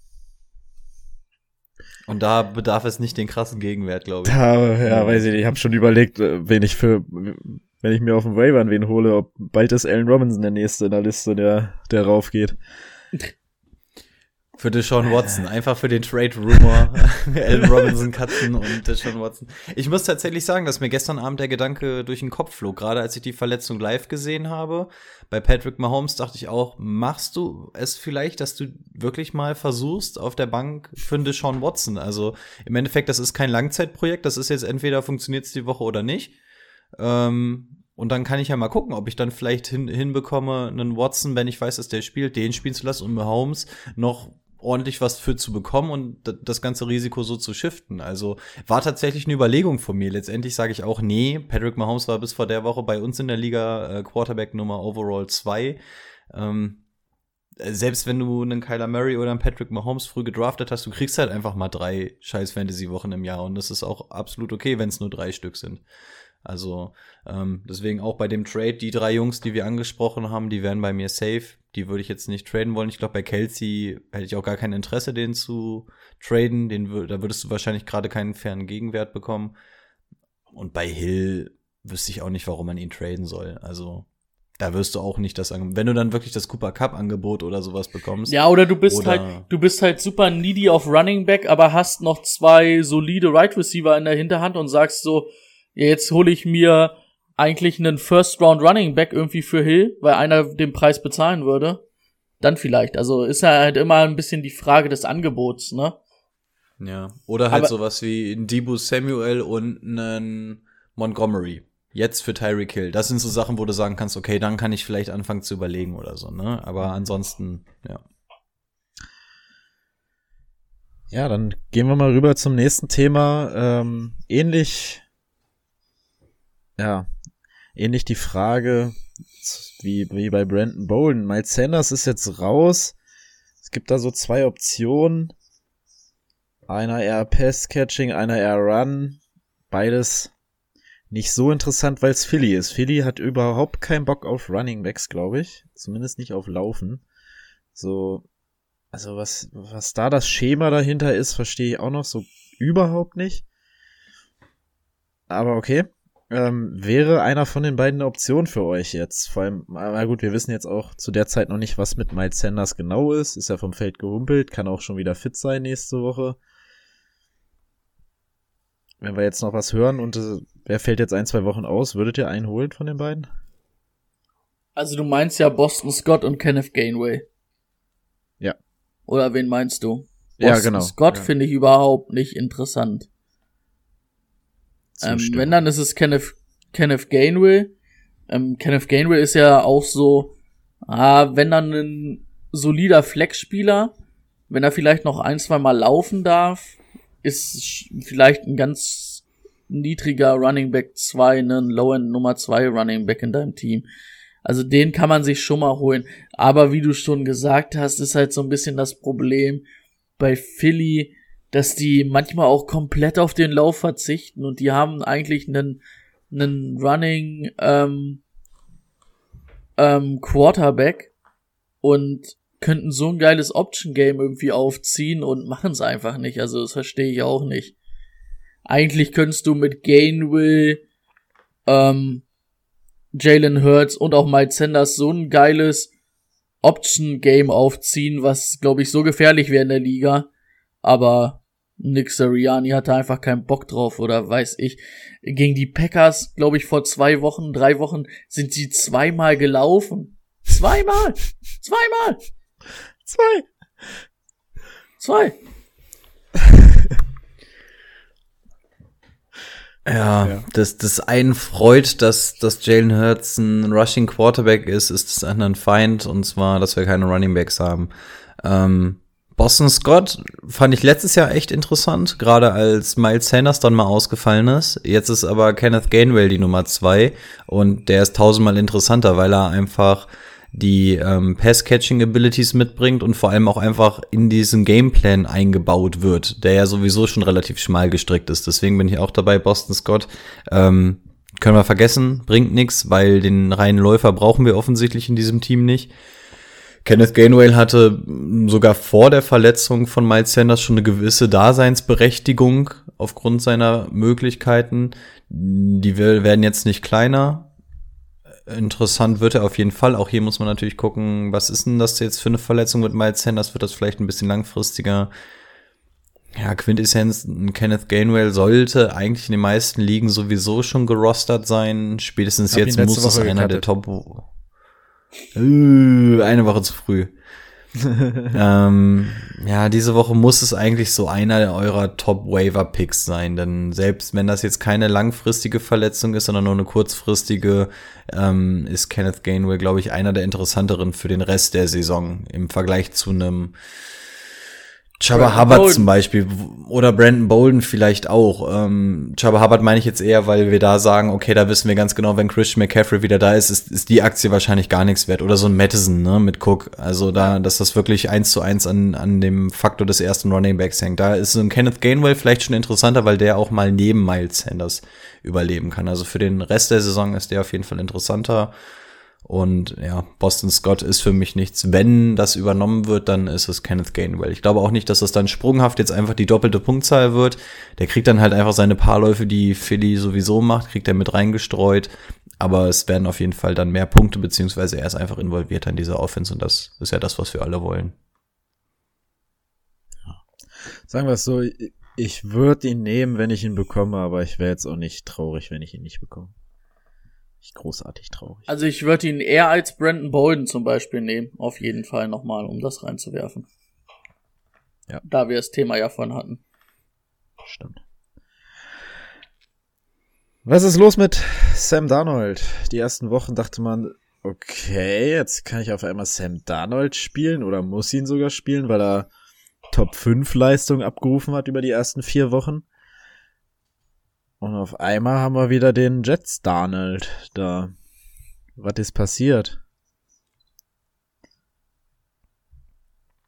Und da bedarf es nicht den krassen Gegenwert, glaube ich. Da, ja, weiß ich nicht. Ich habe schon überlegt, äh, wen ich für, wenn ich mir auf dem Waivern wen hole, ob bald ist Alan Robinson der nächste in der Liste, der, der raufgeht. Für Deshaun Watson. Einfach für den Trade Rumor. Allen Robinson cutten und Deshaun Watson. Ich muss tatsächlich sagen, dass mir gestern Abend der Gedanke durch den Kopf flog. Gerade als ich die Verletzung live gesehen habe. Bei Patrick Mahomes dachte ich auch, machst du es vielleicht, dass du wirklich mal versuchst auf der Bank für einen Deshaun Watson? Also im Endeffekt, das ist kein Langzeitprojekt. Das ist jetzt entweder funktioniert es die Woche oder nicht. Ähm, und dann kann ich ja mal gucken, ob ich dann vielleicht hin, hinbekomme, einen Watson, wenn ich weiß, dass der spielt, den spielen zu lassen und Mahomes noch ordentlich was für zu bekommen und das ganze Risiko so zu shiften. Also war tatsächlich eine Überlegung von mir. Letztendlich sage ich auch, nee, Patrick Mahomes war bis vor der Woche bei uns in der Liga äh, Quarterback Nummer Overall 2. Ähm, äh, selbst wenn du einen Kyler Murray oder einen Patrick Mahomes früh gedraftet hast, du kriegst halt einfach mal drei scheiß Fantasy-Wochen im Jahr und das ist auch absolut okay, wenn es nur drei Stück sind. Also ähm, deswegen auch bei dem Trade, die drei Jungs, die wir angesprochen haben, die wären bei mir safe. Die würde ich jetzt nicht traden wollen. Ich glaube, bei Kelsey hätte ich auch gar kein Interesse, den zu traden. Den da würdest du wahrscheinlich gerade keinen fairen Gegenwert bekommen. Und bei Hill wüsste ich auch nicht, warum man ihn traden soll. Also da wirst du auch nicht das. Wenn du dann wirklich das Cooper Cup Angebot oder sowas bekommst. Ja, oder du bist Oder- halt, du bist halt super needy auf Running Back, aber hast noch zwei solide Right Receiver in der Hinterhand und sagst so, jetzt hole ich mir eigentlich einen First Round Running Back irgendwie für Hill, weil einer den Preis bezahlen würde. Dann vielleicht. Also ist ja halt immer ein bisschen die Frage des Angebots, ne? Ja. Oder halt Aber- sowas wie ein Debo Samuel und einen Montgomery. Jetzt für Tyreek Hill. Das sind so Sachen, wo du sagen kannst, okay, dann kann ich vielleicht anfangen zu überlegen oder so, ne? Aber ansonsten, ja. Ja, dann gehen wir mal rüber zum nächsten Thema. Ähm, ähnlich, ja, ähnlich die Frage wie, wie bei Brandon Bolden. Miles Sanders ist jetzt raus. Es gibt da so zwei Optionen. Einer eher Pass-Catching, einer eher Run. Beides nicht so interessant, weil es Philly ist. Philly hat überhaupt keinen Bock auf Running Backs, glaube ich. Zumindest nicht auf Laufen. So, also was, was da das Schema dahinter ist, verstehe ich auch noch so überhaupt nicht. Aber okay. Ähm, wäre einer von den beiden eine Option für euch jetzt? Vor allem, na gut, wir wissen jetzt auch zu der Zeit noch nicht, was mit Miles Sanders genau ist. Ist ja vom Feld gehumpelt, kann auch schon wieder fit sein nächste Woche. Wenn wir jetzt noch was hören und äh, wer fällt jetzt ein, zwei Wochen aus, würdet ihr einen holen von den beiden? Also du meinst ja Boston Scott und Kenneth Gainway. Ja. Oder wen meinst du? Ja, Boston genau. Scott Ja. finde ich überhaupt nicht interessant. Ähm, wenn, dann ist es Kenneth, Kenneth Gainwell. Ähm, Kenneth Gainwell ist ja auch so, ah, wenn dann ein solider Flexspieler, wenn er vielleicht noch ein, zwei Mal laufen darf, ist vielleicht ein ganz niedriger Running Back 2, ne, ein Low-End Nummer 2 Running Back in deinem Team. Also den kann man sich schon mal holen. Aber wie du schon gesagt hast, ist halt so ein bisschen das Problem bei Philly, dass die manchmal auch komplett auf den Lauf verzichten und die haben eigentlich einen, einen Running ähm, ähm, Quarterback und könnten so ein geiles Option-Game irgendwie aufziehen und machen es einfach nicht. Also das verstehe ich auch nicht. Eigentlich könntest du mit Gainwell, ähm, Jalen Hurts und auch Mike Sanders so ein geiles Option-Game aufziehen, was, glaube ich, so gefährlich wäre in der Liga. Aber Nick Sirianni hatte einfach keinen Bock drauf oder weiß ich. Gegen die Packers, glaube ich, vor zwei Wochen, drei Wochen sind sie zweimal gelaufen. Zweimal! Zweimal! Zwei. Zwei! Ja, Ja. Das, das einen freut, dass, dass Jalen Hurts ein Rushing Quarterback ist, ist das anderen Feind, und zwar, dass wir keine Running Backs haben. Ähm, Boston Scott fand ich letztes Jahr echt interessant, gerade als Miles Sanders dann mal ausgefallen ist. Jetzt ist aber Kenneth Gainwell die Nummer zwei und der ist tausendmal interessanter, weil er einfach die ähm, Pass-Catching-Abilities mitbringt und vor allem auch einfach in diesen Gameplan eingebaut wird, der ja sowieso schon relativ schmal gestrickt ist. Deswegen bin ich auch dabei, Boston Scott. Ähm, können wir vergessen, bringt nix, weil den reinen Läufer brauchen wir offensichtlich in diesem Team nicht. Kenneth Gainwell hatte sogar vor der Verletzung von Miles Sanders schon eine gewisse Daseinsberechtigung aufgrund seiner Möglichkeiten. Die werden jetzt nicht kleiner. Interessant wird er auf jeden Fall. Auch hier muss man natürlich gucken, was ist denn das jetzt für eine Verletzung mit Miles Sanders? Wird das vielleicht ein bisschen langfristiger? Ja, Quintessenz, Kenneth Gainwell sollte eigentlich in den meisten Ligen sowieso schon gerostert sein. Spätestens jetzt muss es einer der Top eine Woche zu früh. ähm, ja, diese Woche muss es eigentlich so einer eurer Top-Waiver-Picks sein, denn selbst wenn das jetzt keine langfristige Verletzung ist, sondern nur eine kurzfristige, ähm, ist Kenneth Gainwell, glaube ich, einer der interessanteren für den Rest der Saison im Vergleich zu einem Chubba Hubbard Bolden. zum Beispiel oder Brandon Bolden vielleicht auch. Ähm, Chubba Hubbard meine ich jetzt eher, weil wir da sagen, okay, da wissen wir ganz genau, wenn Christian McCaffrey wieder da ist, ist, ist die Aktie wahrscheinlich gar nichts wert. Oder so ein Madison ne, mit Cook. Also da, dass das wirklich eins zu eins an, an dem Faktor des ersten Running Backs hängt. Da ist so ein Kenneth Gainwell vielleicht schon interessanter, weil der auch mal neben Miles Sanders überleben kann. Also für den Rest der Saison ist der auf jeden Fall interessanter. Und ja, Boston Scott ist für mich nichts. Wenn das übernommen wird, dann ist es Kenneth Gainwell. Ich glaube auch nicht, dass das dann sprunghaft jetzt einfach die doppelte Punktzahl wird. Der kriegt dann halt einfach seine paar Läufe, die Philly sowieso macht, kriegt er mit reingestreut. Aber es werden auf jeden Fall dann mehr Punkte, beziehungsweise er ist einfach involviert in dieser Offense und das ist ja das, was wir alle wollen. Sagen wir es so, ich würde ihn nehmen, wenn ich ihn bekomme, aber ich wäre jetzt auch nicht traurig, wenn ich ihn nicht bekomme nicht großartig traurig. Also ich würde ihn eher als Brandon Bolden zum Beispiel nehmen, auf jeden Fall nochmal, um das reinzuwerfen. Ja. Da wir das Thema ja von hatten. Stimmt. Was ist los mit Sam Darnold? Die ersten Wochen dachte man, okay, jetzt kann ich auf einmal Sam Darnold spielen oder muss ihn sogar spielen, weil er Top 5 Leistung abgerufen hat über die ersten vier Wochen. Und auf einmal haben wir wieder den Jets Darnold da. Was ist passiert?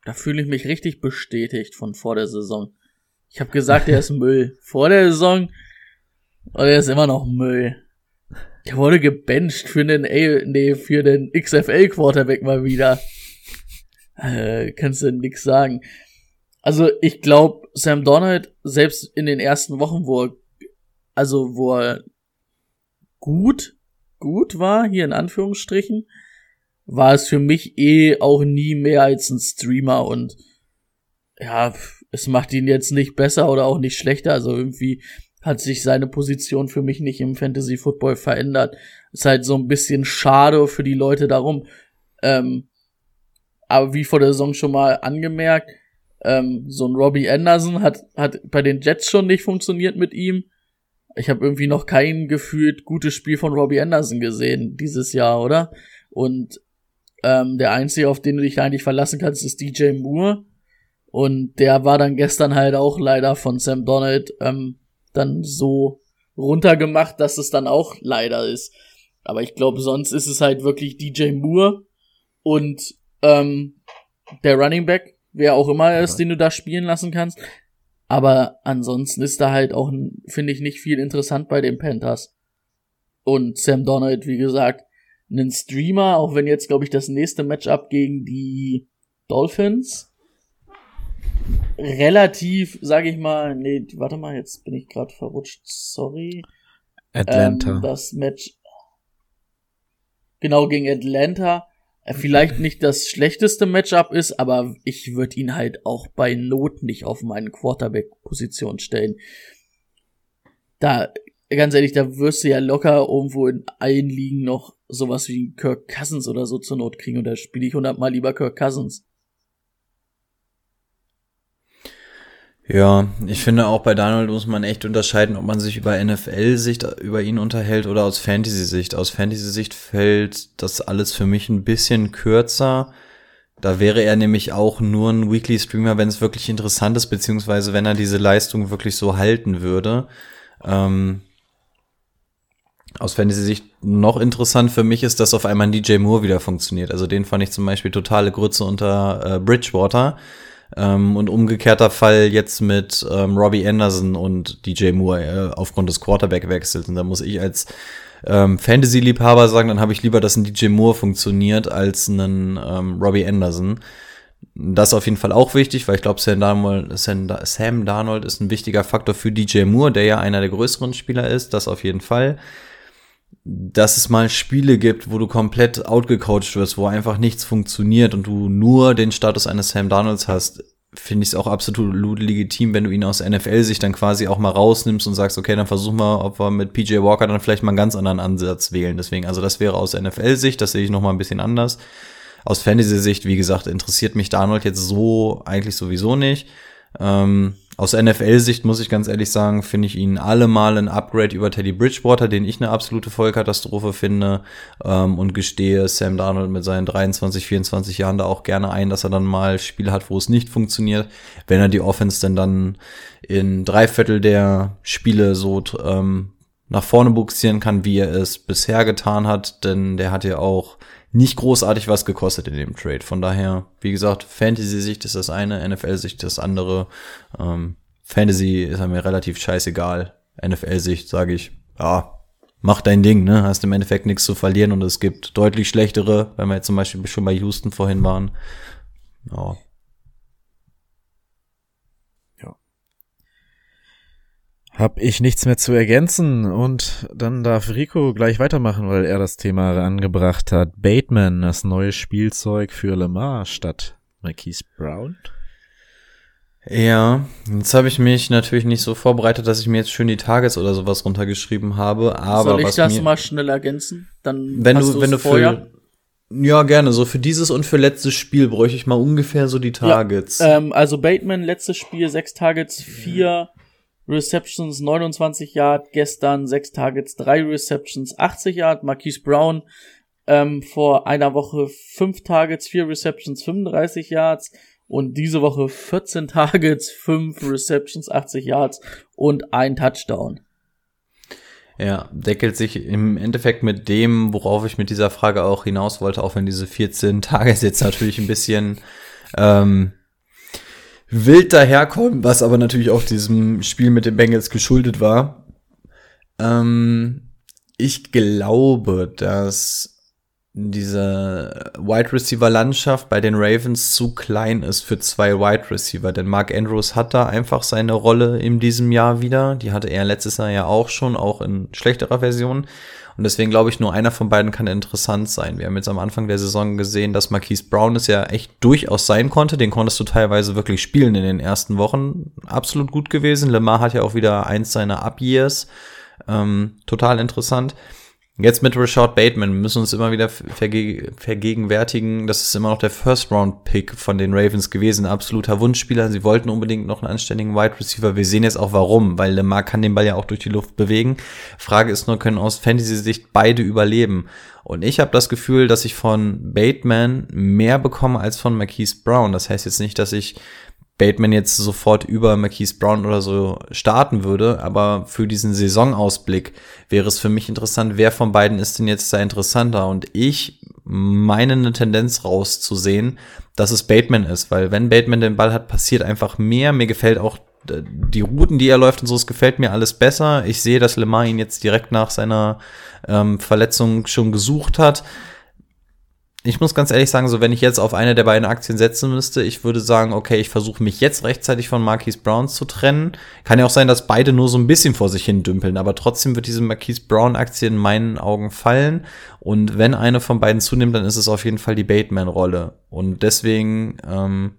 Da fühle ich mich richtig bestätigt von vor der Saison. Ich habe gesagt, er ist Müll. Vor der Saison und er ist immer noch Müll. Der wurde gebencht für den A nee, für den XFL Quarterback mal wieder. Äh, kannst du nix sagen. Also, ich glaube, Sam Donald, selbst in den ersten Wochen, wo er also wo er gut, gut war, hier in Anführungsstrichen, war es für mich eh auch nie mehr als ein Streamer und ja, es macht ihn jetzt nicht besser oder auch nicht schlechter, also irgendwie hat sich seine Position für mich nicht im Fantasy Football verändert. Ist halt so ein bisschen schade für die Leute darum. Ähm, aber wie vor der Saison schon mal angemerkt, ähm, so ein Robbie Anderson hat, hat bei den Jets schon nicht funktioniert mit ihm. Ich habe irgendwie noch kein gefühlt gutes Spiel von Robbie Anderson gesehen dieses Jahr, oder? Und ähm, der einzige, auf den du dich eigentlich verlassen kannst, ist DJ Moore. Und der war dann gestern halt auch leider von Sam Donald ähm, dann so runtergemacht, dass es dann auch leider ist. Aber ich glaube, sonst ist es halt wirklich DJ Moore und ähm, der Running Back, wer auch immer ist, den du da spielen lassen kannst. Aber ansonsten ist da halt auch, finde ich, nicht viel interessant bei den Panthers. Und Sam Donald, wie gesagt, einen Streamer, auch wenn jetzt, glaube ich, das nächste Matchup gegen die Dolphins relativ, sage ich mal, nee, warte mal, jetzt bin ich gerade verrutscht, sorry. Atlanta. Ähm, das Match genau gegen Atlanta vielleicht nicht das schlechteste Matchup ist, aber ich würde ihn halt auch bei Not nicht auf meine Quarterback-Position stellen. Da, ganz ehrlich, da wirst du ja locker irgendwo in allen Ligen noch sowas wie Kirk Cousins oder so zur Not kriegen und da spiele ich hundertmal lieber Kirk Cousins. Ja, ich finde auch bei Donald muss man echt unterscheiden, ob man sich über NFL-Sicht über ihn unterhält oder aus Fantasy-Sicht. Aus Fantasy-Sicht fällt das alles für mich ein bisschen kürzer. Da wäre er nämlich auch nur ein Weekly Streamer, wenn es wirklich interessant ist, beziehungsweise wenn er diese Leistung wirklich so halten würde. Ähm, aus Fantasy-Sicht noch interessant für mich ist, dass auf einmal ein DJ Moore wieder funktioniert. Also den fand ich zum Beispiel totale Grütze unter äh, Bridgewater. Ähm, und umgekehrter Fall jetzt mit ähm, Robbie Anderson und DJ Moore äh, aufgrund des Quarterback-Wechsels. Und da muss ich als ähm, Fantasy-Liebhaber sagen, dann habe ich lieber, dass ein DJ Moore funktioniert, als einen ähm, Robbie Anderson. Das ist auf jeden Fall auch wichtig, weil ich glaube, Sam Darnold, Sam Darnold ist ein wichtiger Faktor für DJ Moore, der ja einer der größeren Spieler ist, das auf jeden Fall dass es mal Spiele gibt, wo du komplett outgecoacht wirst, wo einfach nichts funktioniert und du nur den Status eines Sam Donalds hast, finde ich es auch absolut legitim, wenn du ihn aus NFL-Sicht dann quasi auch mal rausnimmst und sagst, okay, dann versuchen wir, ob wir mit PJ Walker dann vielleicht mal einen ganz anderen Ansatz wählen. Deswegen, also das wäre aus NFL-Sicht, das sehe ich noch mal ein bisschen anders. Aus Fantasy-Sicht, wie gesagt, interessiert mich Donald jetzt so eigentlich sowieso nicht. Ähm, aus NFL-Sicht muss ich ganz ehrlich sagen, finde ich ihn allemal ein Upgrade über Teddy Bridgewater, den ich eine absolute Vollkatastrophe finde. Ähm, und gestehe Sam Darnold mit seinen 23, 24 Jahren da auch gerne ein, dass er dann mal Spiele hat, wo es nicht funktioniert, wenn er die Offense denn dann in drei Viertel der Spiele so ähm, nach vorne buxieren kann, wie er es bisher getan hat, denn der hat ja auch nicht großartig was gekostet in dem Trade. Von daher, wie gesagt, Fantasy-Sicht ist das eine, NFL-Sicht das andere. Ähm, Fantasy ist mir relativ scheißegal. NFL-Sicht sage ich, ja, mach dein Ding, ne? Hast im Endeffekt nichts zu verlieren und es gibt deutlich schlechtere, wenn wir jetzt zum Beispiel schon bei Houston vorhin waren. Ja, Hab ich nichts mehr zu ergänzen und dann darf Rico gleich weitermachen, weil er das Thema angebracht hat. Bateman, das neue Spielzeug für Lamar statt Marquise Brown. Ja, jetzt habe ich mich natürlich nicht so vorbereitet, dass ich mir jetzt schön die Targets oder sowas runtergeschrieben habe, aber Soll ich was das mir, mal schnell ergänzen? Dann wenn hast du wenn du vorher. für ja gerne so für dieses und für letztes Spiel bräuchte ich mal ungefähr so die Targets. Ähm, also Bateman, letztes Spiel, sechs Targets, vier Receptions, 29 Yard. Gestern sechs Targets, drei Receptions, 80 Yard. Marquise Brown ähm, vor einer Woche fünf Targets, vier Receptions, 35 Yards. Und diese Woche 14 Targets, fünf Receptions, 80 Yards und ein Touchdown. Ja, deckelt sich im Endeffekt mit dem, worauf ich mit dieser Frage auch hinaus wollte, auch wenn diese 14 Tage jetzt natürlich ein bisschen ähm, wild daherkommen, was aber natürlich auch diesem Spiel mit den Bengals geschuldet war. Ähm, ich glaube, dass diese Wide Receiver Landschaft bei den Ravens zu klein ist für zwei Wide Receiver, denn Mark Andrews hat da einfach seine Rolle in diesem Jahr wieder. Die hatte er letztes Jahr ja auch schon, auch in schlechterer Version. Und deswegen glaube ich, nur einer von beiden kann interessant sein. Wir haben jetzt am Anfang der Saison gesehen, dass Marquise Brown es ja echt durchaus sein konnte. Den konntest du teilweise wirklich spielen in den ersten Wochen. Absolut gut gewesen. Lemar hat ja auch wieder eins seiner Up-Years. Ähm, total interessant. Jetzt mit Rashad Bateman müssen wir uns immer wieder verge vergegenwärtigen. Das ist immer noch der First-Round-Pick von den Ravens gewesen. absoluter Wunschspieler. Sie wollten unbedingt noch einen anständigen Wide Receiver. Wir sehen jetzt auch warum, weil Lemar kann den Ball ja auch durch die Luft bewegen. Frage ist nur, können aus Fantasy-Sicht beide überleben? Und ich habe das Gefühl, dass ich von Bateman mehr bekomme als von Marquise Brown. Das heißt jetzt nicht, dass ich Bateman jetzt sofort über Marquise Brown oder so starten würde, aber für diesen Saisonausblick wäre es für mich interessant, wer von beiden ist denn jetzt da interessanter und ich meine eine Tendenz rauszusehen, dass es Bateman ist, weil wenn Bateman den Ball hat, passiert einfach mehr. Mir gefällt auch äh, die Routen, die er läuft und so, es gefällt mir alles besser. Ich sehe, dass Lemar ihn jetzt direkt nach seiner ähm, Verletzung schon gesucht hat ich muss ganz ehrlich sagen, so wenn ich jetzt auf eine der beiden Aktien setzen müsste, ich würde sagen, okay, ich versuche mich jetzt rechtzeitig von Marquise Brown zu trennen. Kann ja auch sein, dass beide nur so ein bisschen vor sich hin dümpeln, aber trotzdem wird diese Marquise Brown Aktie in meinen Augen fallen. Und wenn eine von beiden zunimmt, dann ist es auf jeden Fall die Bateman-Rolle. Und deswegen ähm,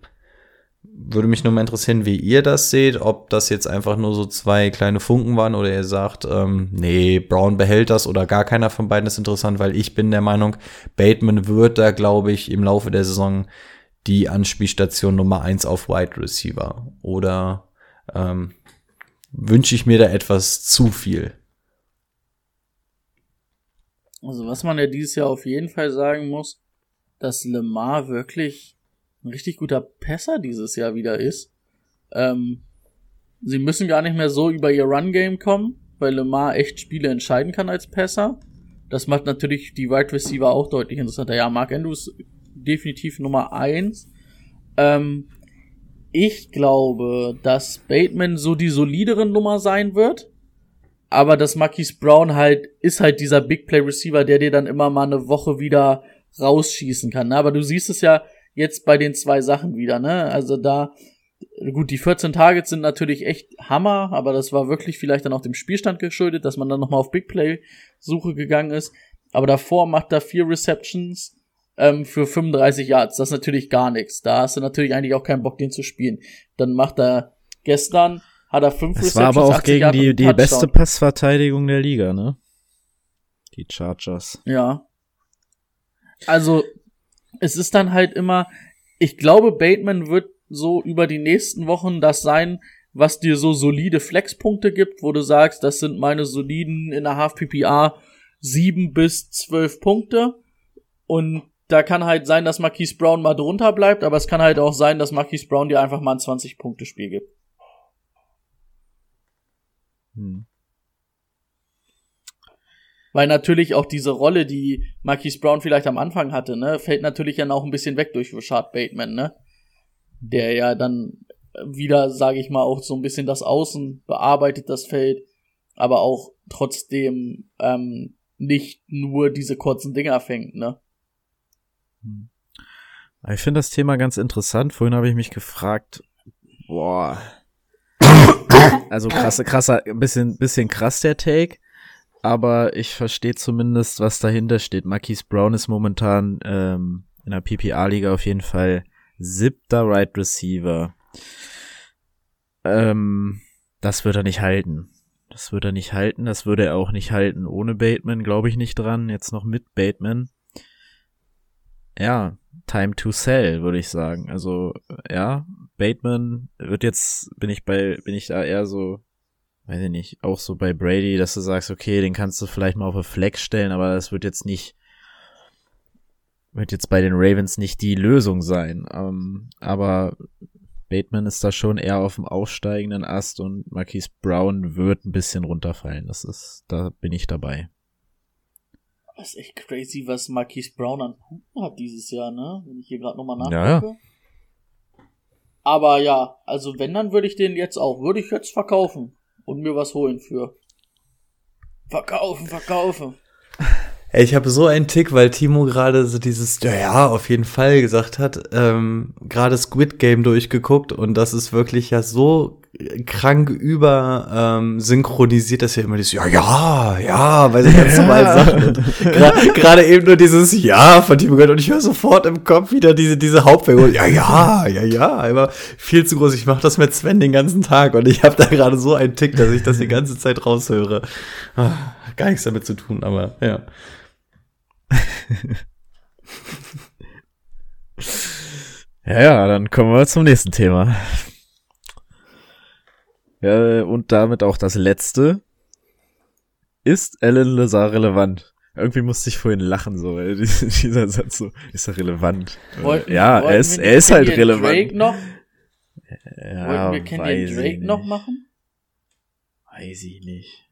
würde mich nur mal interessieren, wie ihr das seht, ob das jetzt einfach nur so zwei kleine Funken waren oder ihr sagt, ähm, nee, Brown behält das oder gar keiner von beiden ist interessant, weil ich bin der Meinung, Bateman wird da, glaube ich, im Laufe der Saison die Anspielstation Nummer eins auf Wide Receiver. Oder ähm, wünsche ich mir da etwas zu viel? Also was man ja dieses Jahr auf jeden Fall sagen muss, dass Lemar wirklich ein richtig guter Passer dieses Jahr wieder ist. Ähm, sie müssen gar nicht mehr so über ihr Run-Game kommen, weil Lamar echt Spiele entscheiden kann als Passer. Das macht natürlich die Wide Receiver auch deutlich interessanter. Ja, Mark Andrews definitiv Nummer eins. Ähm, ich glaube, dass Bateman so die solidere Nummer sein wird. Aber dass Marquise Brown halt, ist halt dieser Big Play Receiver, der dir dann immer mal eine Woche wieder rausschießen kann. Aber du siehst es ja jetzt bei den zwei Sachen wieder, ne? Also da, gut, die 14 Targets sind natürlich echt Hammer, aber das war wirklich vielleicht dann auch dem Spielstand geschuldet, dass man dann nochmal auf Big Play Suche gegangen ist. Aber davor macht er vier Receptions ähm, für 35 Yards. Das ist natürlich gar nichts. Da hast du natürlich eigentlich auch keinen Bock, den zu spielen. Dann macht er gestern hat er fünf Das war aber auch gegen die, die beste Passverteidigung der Liga, ne? Die Chargers. Ja. Also, es ist dann halt immer, ich glaube, Bateman wird so über die nächsten Wochen das sein, was dir so solide Flexpunkte gibt, wo du sagst, das sind meine soliden in der Half PPA sieben bis zwölf Punkte. Und da kann halt sein, dass Marquise Brown mal drunter bleibt, aber es kann halt auch sein, dass Marquise Brown dir einfach mal ein 20-Punkte-Spiel gibt. Hm. Weil natürlich auch diese Rolle, die Marquise Brown vielleicht am Anfang hatte, ne, fällt natürlich dann auch ein bisschen weg durch Rashad Bateman, ne? Der ja dann wieder, sage ich mal, auch so ein bisschen das Außen bearbeitet, das Feld, aber auch trotzdem ähm, nicht nur diese kurzen Dinger fängt, ne? Hm. Ich finde das Thema ganz interessant. Vorhin habe ich mich gefragt, boah, also krasse, krasser, ein bisschen, bisschen krass der Take. Aber ich verstehe zumindest, was dahinter steht. Marquise Brown ist momentan ähm, in der PPA-Liga auf jeden Fall siebter Right Receiver. Ähm, das wird er nicht halten. Das wird er nicht halten. Das würde er auch nicht halten ohne Bateman, glaube ich nicht dran. Jetzt noch mit Bateman. Ja, time to sell, würde ich sagen. Also, ja, Bateman wird jetzt, bin ich bei, bin ich da eher so, weiß ich nicht, auch so bei Brady, dass du sagst, okay, den kannst du vielleicht mal auf eine Flex stellen, aber das wird jetzt nicht, wird jetzt bei den Ravens nicht die Lösung sein. Ähm, aber Bateman ist da schon eher auf dem aufsteigenden Ast und Marquise Brown wird ein bisschen runterfallen. Das ist, da bin ich dabei. Das ist echt crazy, was Marquise Brown an Punkten hat dieses Jahr, ne? Wenn ich hier gerade nochmal nachgucke. Ja, ja. Aber ja, also wenn, dann würde ich den jetzt auch, würde ich jetzt verkaufen und mir was holen für. Verkaufen, verkaufen. Ey, ich habe so einen Tick, weil Timo gerade so dieses, ja, ja, auf jeden Fall gesagt hat, ähm, gerade Squid Game durchgeguckt und das ist wirklich ja so krank über ähm, synchronisiert, dass er immer dieses, ja, ja, ja, weil sie ganz normal Sachen. Gerade eben nur dieses Ja von Timo gehört und ich höre sofort im Kopf wieder diese, diese Hauptfigur, ja, ja, ja, ja, aber viel zu groß. Ich mache das mit Sven den ganzen Tag und ich habe da gerade so einen Tick, dass ich das die ganze Zeit raushöre. Ah, gar nichts damit zu tun, aber ja. ja, ja, dann kommen wir zum nächsten Thema. Ja, und damit auch das letzte. Ist Alan Lazar relevant? Irgendwie musste ich vorhin lachen, so, weil dieser Satz so, ist er relevant? Wollten, ja, er ist, er ist halt relevant. Drake noch? Ja, Wollten wir Kenny Drake noch machen? Weiß ich nicht.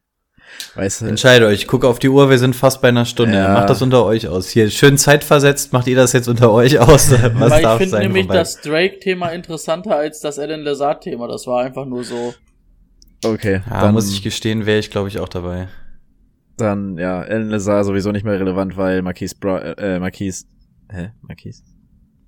Weißt du, Entscheidet euch, guck auf die Uhr, wir sind fast bei einer Stunde. Ja. Macht das unter euch aus. Hier, schön zeitversetzt, macht ihr das jetzt unter euch aus? Was Weil ich darf finde sein? nämlich vorbei? das Drake-Thema interessanter als das Alan Lazard-Thema. Das war einfach nur so. Okay, ja, dann muss ich gestehen, wäre ich, glaube ich, auch dabei. Dann, ja, Alan Lazar sowieso nicht mehr relevant, weil Marquise Bra äh, Marquise, hä? Marquise?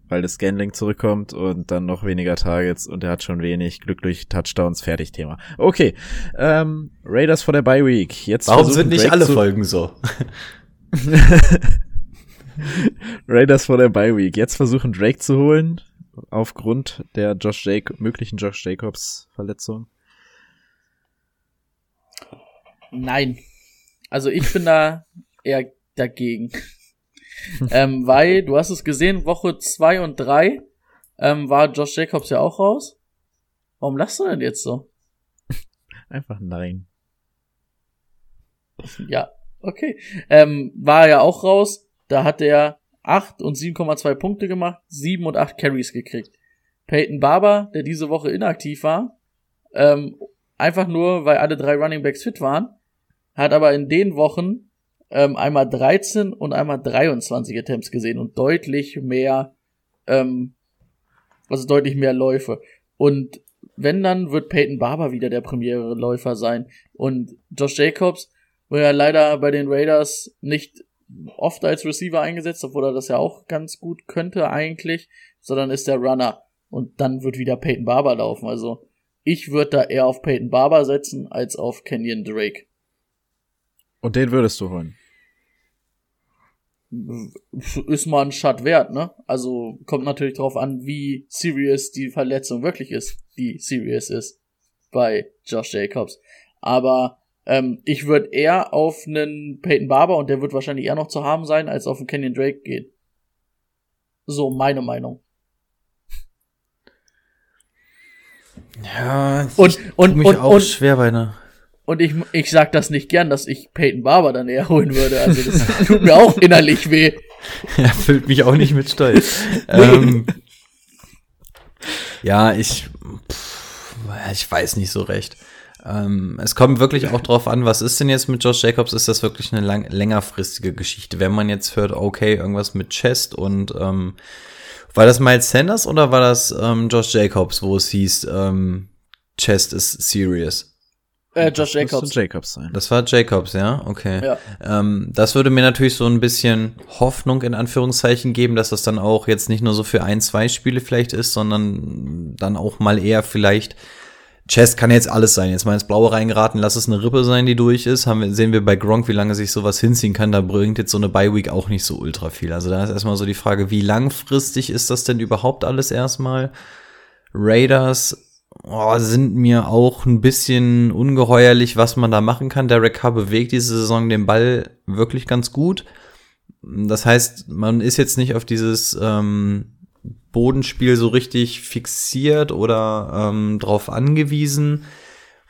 Weil das Scanling zurückkommt und dann noch weniger Targets und er hat schon wenig Glück durch Touchdowns, fertig Thema. Okay, ähm, Raiders vor der Bye Week. Jetzt Warum sind nicht Drake alle Folgen so? Raiders vor der Bye Week. Jetzt versuchen Drake zu holen, aufgrund der Josh Jac möglichen Josh Jacobs Verletzung. Nein. Also ich bin da eher dagegen. ähm, weil, du hast es gesehen, Woche zwei und drei ähm, war Josh Jacobs ja auch raus. Warum lachst du denn jetzt so? Einfach nein. Ja, okay. Ähm, war er ja auch raus. Da hat er 8 und 7,2 Punkte gemacht, 7 und 8 Carries gekriegt. Peyton Barber, der diese Woche inaktiv war, ähm, einfach nur, weil alle drei Running Backs fit waren, hat aber in den Wochen ähm, einmal 13 und einmal 23 Attempts gesehen und deutlich mehr, ähm, also deutlich mehr Läufe. Und wenn dann wird Peyton Barber wieder der Premiere Läufer sein und Josh Jacobs wird ja leider bei den Raiders nicht oft als Receiver eingesetzt, obwohl er das ja auch ganz gut könnte eigentlich, sondern ist der Runner und dann wird wieder Peyton Barber laufen. Also ich würde da eher auf Peyton Barber setzen als auf Kenyon Drake. Und den würdest du holen? Ist mal ein Shot wert, ne? Also kommt natürlich drauf an, wie serious die Verletzung wirklich ist, die serious ist bei Josh Jacobs. Aber ähm, ich würde eher auf einen Peyton Barber und der wird wahrscheinlich eher noch zu haben sein, als auf einen Kenyon Drake gehen. So meine Meinung. Ja, Und und mich und, auch und, schwer bei einer. Und ich ich sag das nicht gern, dass ich Peyton Barber dann eher holen würde. Also das tut mir auch innerlich weh. Er füllt mich auch nicht mit Stolz. ähm, ja, ich, pff, ich weiß nicht so recht. Ähm, es kommt wirklich auch drauf an, was ist denn jetzt mit Josh Jacobs? Ist das wirklich eine lang längerfristige Geschichte? Wenn man jetzt hört, okay, irgendwas mit Chest und ähm, war das Miles Sanders oder war das ähm, Josh Jacobs, wo es hieß, ähm, Chest ist serious? Äh, Josh Jacobs. Jacobs sein. Das war Jacobs, ja? Okay. Ja. Ähm, das würde mir natürlich so ein bisschen Hoffnung in Anführungszeichen geben, dass das dann auch jetzt nicht nur so für ein, zwei Spiele vielleicht ist, sondern dann auch mal eher vielleicht Chest kann jetzt alles sein. Jetzt mal ins Blaue reingeraten, lass es eine Rippe sein, die durch ist. Haben wir, sehen wir bei Gronk, wie lange sich sowas hinziehen kann. Da bringt jetzt so eine Bye-Week auch nicht so ultra viel. Also da ist erstmal so die Frage, wie langfristig ist das denn überhaupt alles erstmal? Raiders oh, sind mir auch ein bisschen ungeheuerlich, was man da machen kann. Derek Carr bewegt diese Saison den Ball wirklich ganz gut. Das heißt, man ist jetzt nicht auf dieses ähm, Bodenspiel so richtig fixiert oder ähm, drauf angewiesen.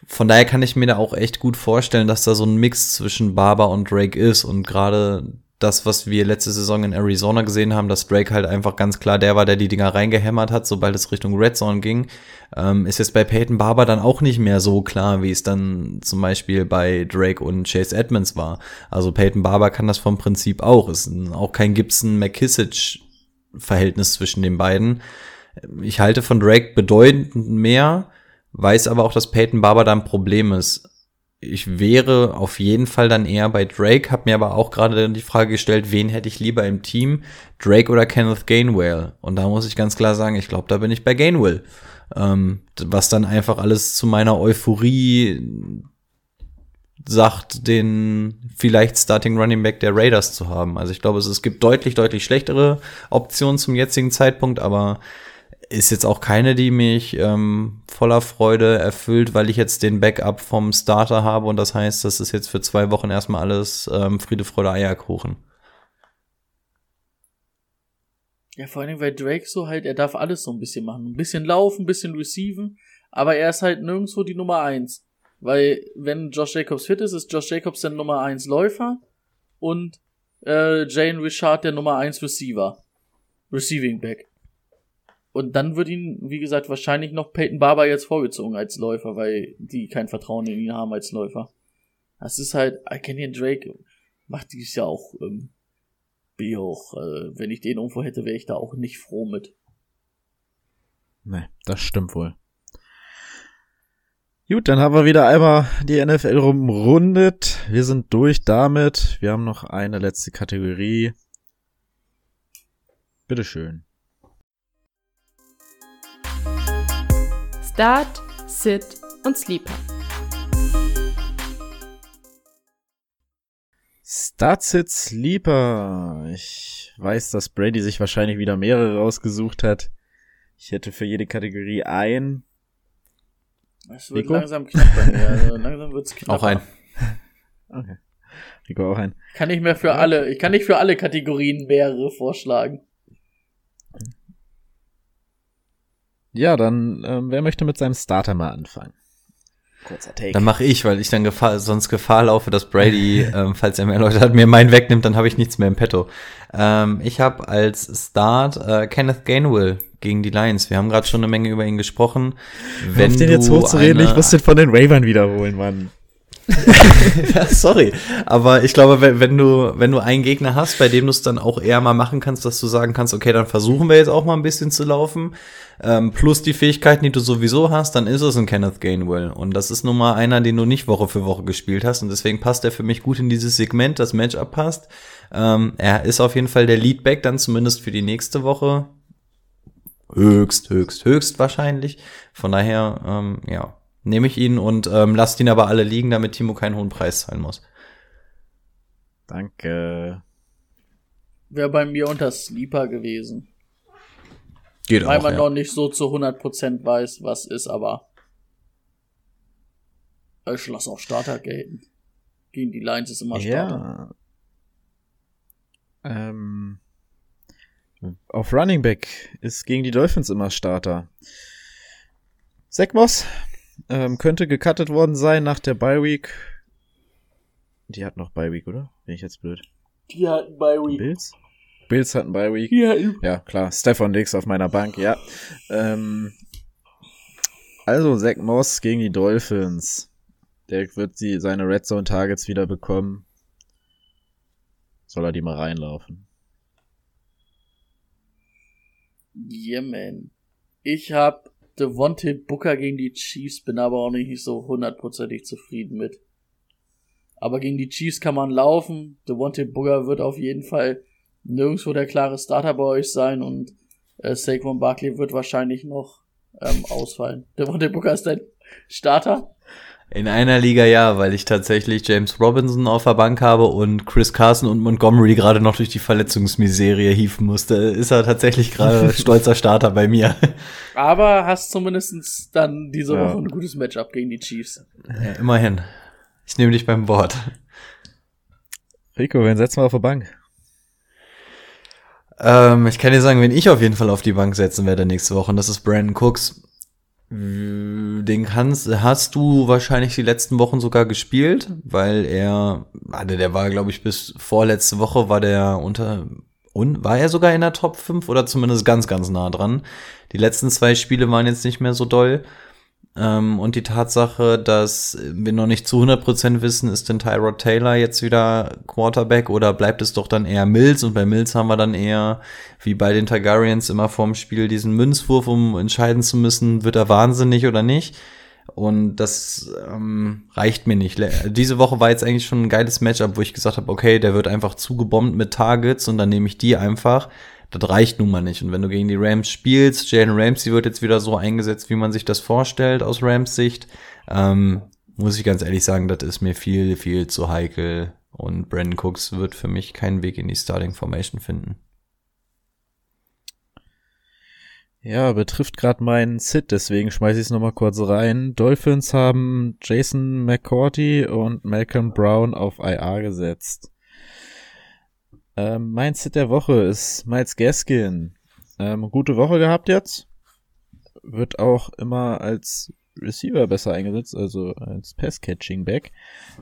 Von daher kann ich mir da auch echt gut vorstellen, dass da so ein Mix zwischen Barber und Drake ist und gerade das, was wir letzte Saison in Arizona gesehen haben, dass Drake halt einfach ganz klar der war, der die Dinger reingehämmert hat, sobald es Richtung Red Zone ging, ähm, ist jetzt bei Peyton Barber dann auch nicht mehr so klar, wie es dann zum Beispiel bei Drake und Chase Edmonds war. Also Peyton Barber kann das vom Prinzip auch. Ist auch kein Gibson McKissick Verhältnis zwischen den beiden. Ich halte von Drake bedeutend mehr, weiß aber auch, dass Peyton Barber da ein Problem ist. Ich wäre auf jeden Fall dann eher bei Drake, habe mir aber auch gerade die Frage gestellt, wen hätte ich lieber im Team, Drake oder Kenneth Gainwell? Und da muss ich ganz klar sagen, ich glaube, da bin ich bei Gainwell. Ähm, was dann einfach alles zu meiner Euphorie sagt, den vielleicht Starting Running Back der Raiders zu haben. Also ich glaube, es, es gibt deutlich, deutlich schlechtere Optionen zum jetzigen Zeitpunkt, aber ist jetzt auch keine, die mich ähm, voller Freude erfüllt, weil ich jetzt den Backup vom Starter habe und das heißt, das ist jetzt für zwei Wochen erstmal alles ähm, Friede, Freude, Eierkuchen. Ja, vor allem, weil Drake so halt, er darf alles so ein bisschen machen. Ein bisschen laufen, ein bisschen receiven, aber er ist halt nirgendwo die Nummer eins. Weil, wenn Josh Jacobs fit ist, ist Josh Jacobs der Nummer eins Läufer und äh, Jane Richard der Nummer eins Receiver. Receiving Back. Und dann wird ihn, wie gesagt, wahrscheinlich noch Peyton Barber jetzt vorgezogen als Läufer, weil die kein Vertrauen in ihn haben als Läufer. Das ist halt, Kenyon Drake macht dies ja auch, ähm, ich auch, äh, wenn ich den irgendwo hätte, wäre ich da auch nicht froh mit. Nee, das stimmt wohl. Gut, dann haben wir wieder einmal die NFL rumrundet. Wir sind durch damit. Wir haben noch eine letzte Kategorie. Bitteschön. Start, Sit und Sleeper. Start, Sit, Sleeper. Ich weiß, dass Brady sich wahrscheinlich wieder mehrere rausgesucht hat. Ich hätte für jede Kategorie ein. Es wird Nico? langsam knapp bei mir. Also langsam wird's knapp. Auch ein. Okay. Rico auch ein. Kann nicht mehr für alle, ich kann nicht für alle Kategorien mehrere vorschlagen. Ja, dann, ähm, wer möchte mit seinem Starter mal anfangen? Kurzer Take. Dann mache ich, weil ich dann Gefahr, sonst Gefahr laufe, dass Brady, ähm, falls er mehr Leute hat, mir meinen wegnimmt, dann habe ich nichts mehr im Petto. Ähm, ich habe als Start äh, Kenneth Gainwell gegen die Lions. Wir haben gerade schon eine Menge über ihn gesprochen. Wenn auf den jetzt hochzureden, ich muss den von den Ravern wiederholen, Mann. Ja, sorry, aber ich glaube, wenn, du wenn du einen Gegner hast, bei dem du es dann auch eher mal machen kannst, dass du sagen kannst, okay, dann versuchen wir jetzt auch mal ein bisschen zu laufen, ähm, plus die Fähigkeiten, die du sowieso hast, dann ist es ein Kenneth Gainwell. Und das ist nun mal einer, den du nicht Woche für Woche gespielt hast. Und deswegen passt er für mich gut in dieses Segment, das Matchup passt. Ähm, er ist auf jeden Fall der Leadback dann zumindest für die nächste Woche. Höchst, höchst, höchst wahrscheinlich. Von daher, ähm, ja, nehme ich ihn und ähm, lasst ihn aber alle liegen, damit Timo keinen hohen Preis zahlen muss. Danke. Wäre bei mir unter Sleeper gewesen. Geht Weil auch, man ja. noch nicht so zu 100% weiß, was ist, aber ich lasse auch Starter gelten. Gegen die Lions ist immer Starter. Ja. Ähm, auf Running Back ist gegen die Dolphins immer Starter. Zach Moss ähm, könnte gecuttet worden sein nach der Bye Week. Die hat noch Bye Week, oder? Bin ich jetzt blöd? Die hatten bei Week. Bills? Bills hatten Bye Week. Hatten Ja, klar. Stefan Dix auf meiner Bank, ja. Ähm, also, Zach Moss gegen die Dolphins. Der wird sie seine Red Zone Targets wieder bekommen. Soll er die mal reinlaufen? Yeah, man. Ich hab Devontae Booker gegen die Chiefs, bin aber auch nicht so hundertprozentig zufrieden mit. Aber gegen die Chiefs kann man laufen. Devontae Booker wird auf jeden Fall nirgendwo der klare Starter bei euch sein und äh, Saquon Barkley wird wahrscheinlich noch ähm, ausfallen. Devontae Booker ist dein Starter? In einer Liga ja, weil ich tatsächlich James Robinson auf der Bank habe und Chris Carson und Montgomery gerade noch durch die Verletzungsmiserie hieven musste. Ist er tatsächlich gerade stolzer Starter bei mir. Aber hast zumindestens dann diese Ja. Woche ein gutes Matchup gegen die Chiefs. Ja, immerhin. Ich nehme dich beim Wort. Rico, wen setzen wir auf der Bank? Ähm, ich kann dir sagen, wen ich auf jeden Fall auf die Bank setzen werde nächste Woche, und das ist Brandon Cooks. Den kannst, hast du wahrscheinlich die letzten Wochen sogar gespielt, weil er, warte, der war, glaube ich, bis vorletzte Woche war der unter, und war er sogar in der Top 5 oder zumindest ganz, ganz nah dran. Die letzten zwei Spiele waren jetzt nicht mehr so doll. Ähm, und die Tatsache, dass wir noch nicht zu 100% wissen, ist denn Tyrod Taylor jetzt wieder Quarterback oder bleibt es doch dann eher Mills? Und bei Mills haben wir dann eher, wie bei den Targaryens, immer vorm Spiel diesen Münzwurf, um entscheiden zu müssen, wird er wahnsinnig oder nicht. Und das ähm, reicht mir nicht. Diese Woche war jetzt eigentlich schon ein geiles Matchup, wo ich gesagt habe, okay, der wird einfach zugebombt mit Targets und dann nehme ich die einfach. Das reicht nun mal nicht. Und wenn du gegen die Rams spielst, Jalen Ramsey wird jetzt wieder so eingesetzt, wie man sich das vorstellt aus Rams Sicht, ähm, muss ich ganz ehrlich sagen, das ist mir viel, viel zu heikel. Und Brandon Cooks wird für mich keinen Weg in die Starting Formation finden. Ja, betrifft gerade meinen Sit, deswegen schmeiße ich es nochmal kurz rein. Dolphins haben Jason McCourty und Malcolm Brown auf IR gesetzt. Ähm, mein Sit der Woche ist Miles Gaskin. Ähm, gute Woche gehabt jetzt. Wird auch immer als Receiver besser eingesetzt, also als Pass-Catching-Back.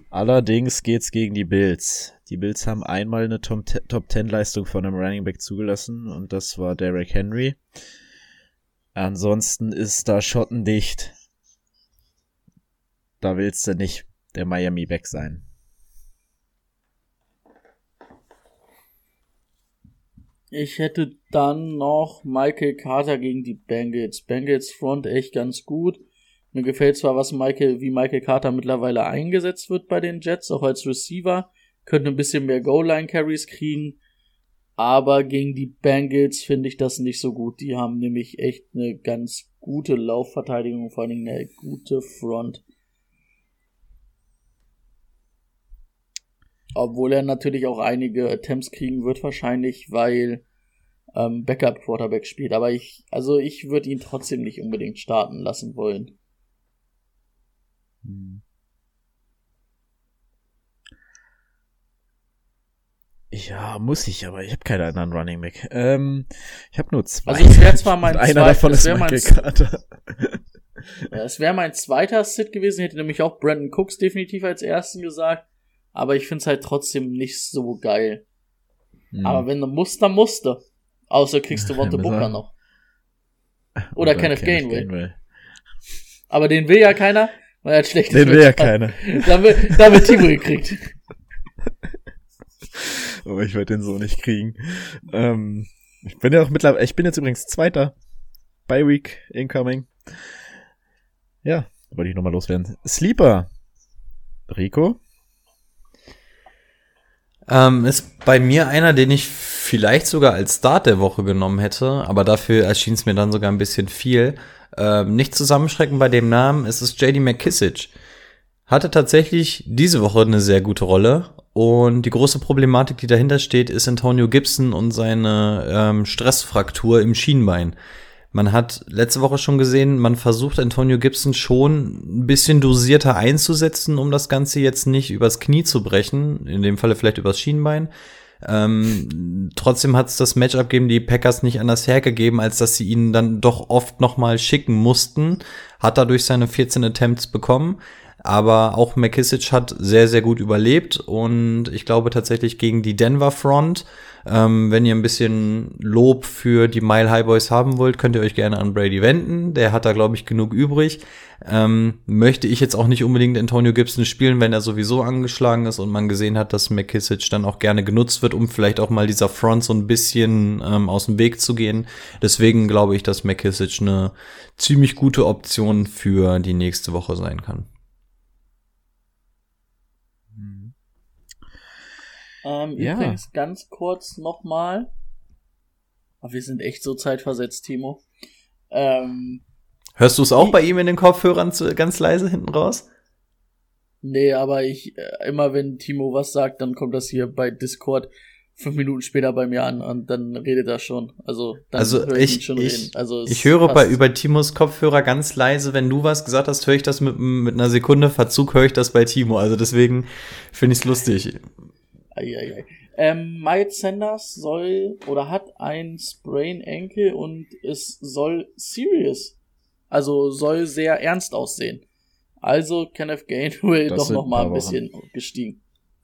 Allerdings geht's gegen die Bills. Die Bills haben einmal eine Top-10-Leistung von einem Running Back zugelassen und das war Derrick Henry. Ansonsten ist da schottendicht. Da willst du nicht der Miami Back sein. Ich hätte dann noch Michael Carter gegen die Bengals. Bengals Front echt ganz gut. Mir gefällt zwar, was Michael, wie Michael Carter mittlerweile eingesetzt wird bei den Jets, auch als Receiver. Könnte ein bisschen mehr Goal-Line-Carries kriegen. Aber gegen die Bengals finde ich das nicht so gut. Die haben nämlich echt eine ganz gute Laufverteidigung, vor allen Dingen eine gute Front. Obwohl er natürlich auch einige Attempts kriegen wird, wahrscheinlich, weil ähm, Backup Quarterback spielt. Aber ich, also ich würde ihn trotzdem nicht unbedingt starten lassen wollen. Ja, muss ich, aber ich habe keinen anderen Running Back. Ähm, ich habe nur zwei. Also es wäre zwar mein einer zweit- davon ist Michael Carter. Ja, Es wäre mein zweiter Sit gewesen, hätte nämlich auch Brandon Cooks definitiv als ersten gesagt. Aber ich find's halt trotzdem nicht so geil. Hm. Aber wenn du musst, dann musst du. Außer kriegst du müssen Booker noch. Oder, Kenneth Gainwell. Gainwell. Aber den will ja keiner, weil er hat schlechtes Den will ja Matchup hat. keiner. Damit, damit Timo gekriegt. Aber ich werde den so nicht kriegen. Ähm, ich bin ja auch mittlerweile, ich bin jetzt übrigens Zweiter. By Week incoming. Ja, wollte ich nochmal loswerden. Sleeper. Rico? Ähm, ist bei mir einer, den ich vielleicht sogar als Start der Woche genommen hätte, aber dafür erschien es mir dann sogar ein bisschen viel. Ähm, nicht zusammenschrecken bei dem Namen, es ist JD McKissick. Hatte tatsächlich diese Woche eine sehr gute Rolle und die große Problematik, die dahinter steht, ist Antonio Gibson und seine ähm, Stressfraktur im Schienbein. Man hat letzte Woche schon gesehen, man versucht Antonio Gibson schon ein bisschen dosierter einzusetzen, um das Ganze jetzt nicht übers Knie zu brechen, in dem Falle vielleicht übers Schienbein. Ähm, trotzdem hat es das Matchup gegen die Packers nicht anders hergegeben, als dass sie ihn dann doch oft noch mal schicken mussten. Hat dadurch seine 14 Attempts bekommen. Aber auch McKissick hat sehr, sehr gut überlebt und ich glaube tatsächlich gegen die Denver Front, ähm, wenn ihr ein bisschen Lob für die Mile High Boys haben wollt, könnt ihr euch gerne an Brady wenden. Der hat da, glaube ich, genug übrig. Ähm, möchte ich jetzt auch nicht unbedingt Antonio Gibson spielen, wenn er sowieso angeschlagen ist und man gesehen hat, dass McKissick dann auch gerne genutzt wird, um vielleicht auch mal dieser Front so ein bisschen ähm, aus dem Weg zu gehen. Deswegen glaube ich, dass McKissick eine ziemlich gute Option für die nächste Woche sein kann. Ähm, Ja. Übrigens ganz kurz nochmal. Wir sind echt so zeitversetzt, Timo. Ähm, Hörst du es auch bei ihm in den Kopfhörern zu, ganz leise hinten raus? nee, aber ich, äh, immer wenn Timo was sagt, dann kommt das hier bei Discord fünf Minuten später bei mir an und dann redet er schon. Also, dann Also höre ich, ihn schon ich, reden. Also, ich höre bei über Timos Kopfhörer ganz leise, wenn du was gesagt hast, höre ich das mit, mit einer Sekunde Verzug, höre ich das bei Timo. Also deswegen finde ich es lustig. Eieiei. Ähm, Miles Sanders soll oder hat ein Sprain Ankle und es soll serious. Also soll sehr ernst aussehen. Also Kenneth Gainwell Das doch noch mal ein bisschen gestiegen.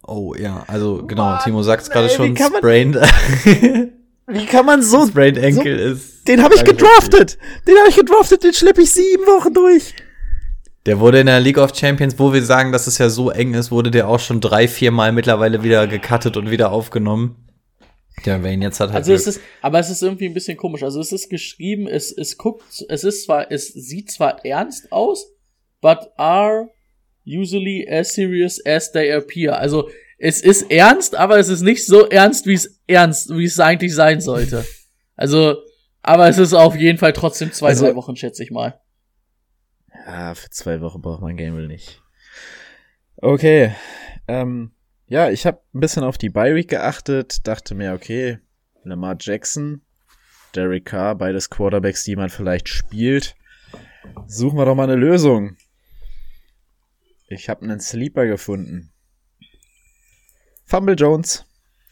Oh ja, also genau, Mann, Timo sagt es gerade schon, man- sprained, Wie kann man so, sprained Ankle ist. den habe ich gedraftet! Den habe ich gedraftet, den schleppe ich sieben Wochen durch! Der wurde in der League of Champions, wo wir sagen, dass es ja so eng ist, wurde der auch schon drei, vier Mal mittlerweile wieder gecuttet und wieder aufgenommen. Der Wayne jetzt hat halt Also es ist, aber es ist irgendwie ein bisschen komisch. Also es ist geschrieben, es, es guckt, es ist zwar, es sieht zwar ernst aus, but are usually as serious as they appear. Also es ist ernst, aber es ist nicht so ernst, wie es ernst, wie es eigentlich sein sollte. Also, aber es ist auf jeden Fall trotzdem zwei, Also- drei Wochen, schätze ich mal. Ja, für zwei Wochen braucht man Gamble nicht. Okay. Ähm, ja, ich habe ein bisschen auf die Bye Week geachtet, dachte mir, okay, Lamar Jackson, Derek Carr, beides Quarterbacks, die man vielleicht spielt. Suchen wir doch mal eine Lösung. Ich habe einen Sleeper gefunden. Fumble Jones.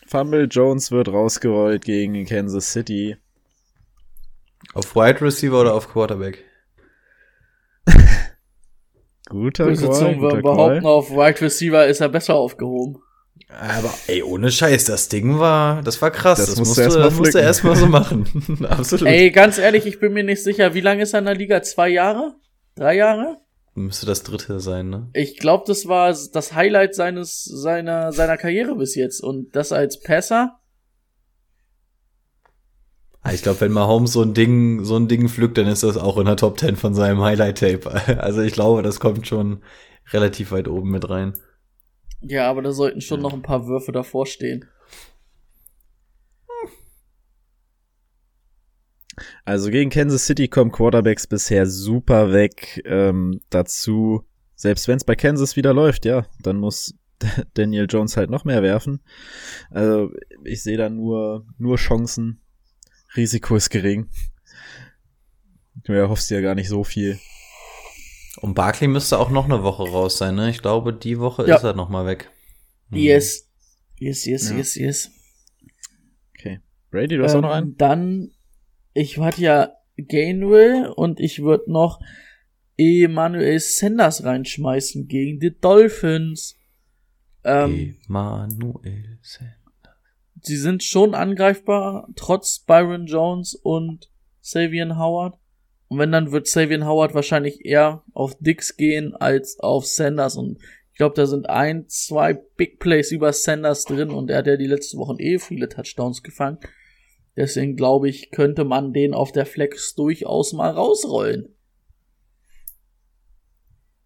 Fumble Jones wird rausgerollt gegen Kansas City. Auf Wide Receiver oder auf Quarterback? Guter guter würden behaupten, Call. auf Wide Receiver ist er besser aufgehoben. Aber ey, ohne Scheiß, das Ding war, das war krass. Das Das, musst musste, du erst mal das musste pflücken. erst mal so machen. Absolut. Ey, ganz ehrlich, ich bin mir nicht sicher, wie lange ist er in der Liga? Zwei Jahre? Drei Jahre? Müsste das dritte sein, ne? Ich glaube, das war das Highlight seines seiner seiner Karriere bis jetzt und das als Passer. Ah, Ich glaube, wenn Mahomes so ein Ding, so ein Ding pflückt, dann ist das auch in der Top 10 von seinem Highlight-Tape. Also ich glaube, das kommt schon relativ weit oben mit rein. Ja, aber da sollten schon noch ein paar Würfe davor stehen. Also gegen Kansas City kommen Quarterbacks bisher super weg. Ähm, dazu, selbst wenn es bei Kansas wieder läuft, ja, dann muss Daniel Jones halt noch mehr werfen. Also ich sehe da nur, nur Chancen. Risiko ist gering. Du erhoffst ja gar nicht so viel. Und Barkley müsste auch noch eine Woche raus sein, ne? Ich glaube, die Woche Ja. ist er noch mal weg. Hm. Yes. Yes, yes, Ja. yes, yes. Okay. Brady, du hast auch noch einen? Ähm, Dann, ich hatte ja Gainwell und ich würde noch, Emanuel Sanders reinschmeißen gegen die Dolphins. Ähm, Emanuel Sanders. Sie sind schon angreifbar, trotz Byron Jones und Savian Howard. Und wenn, dann wird Savian Howard wahrscheinlich eher auf Dix gehen als auf Sanders. Und ich glaube, da sind ein, zwei Big Plays über Sanders drin und er hat ja die letzten Wochen eh viele Touchdowns gefangen. Deswegen glaube ich, könnte man den auf der Flex durchaus mal rausrollen.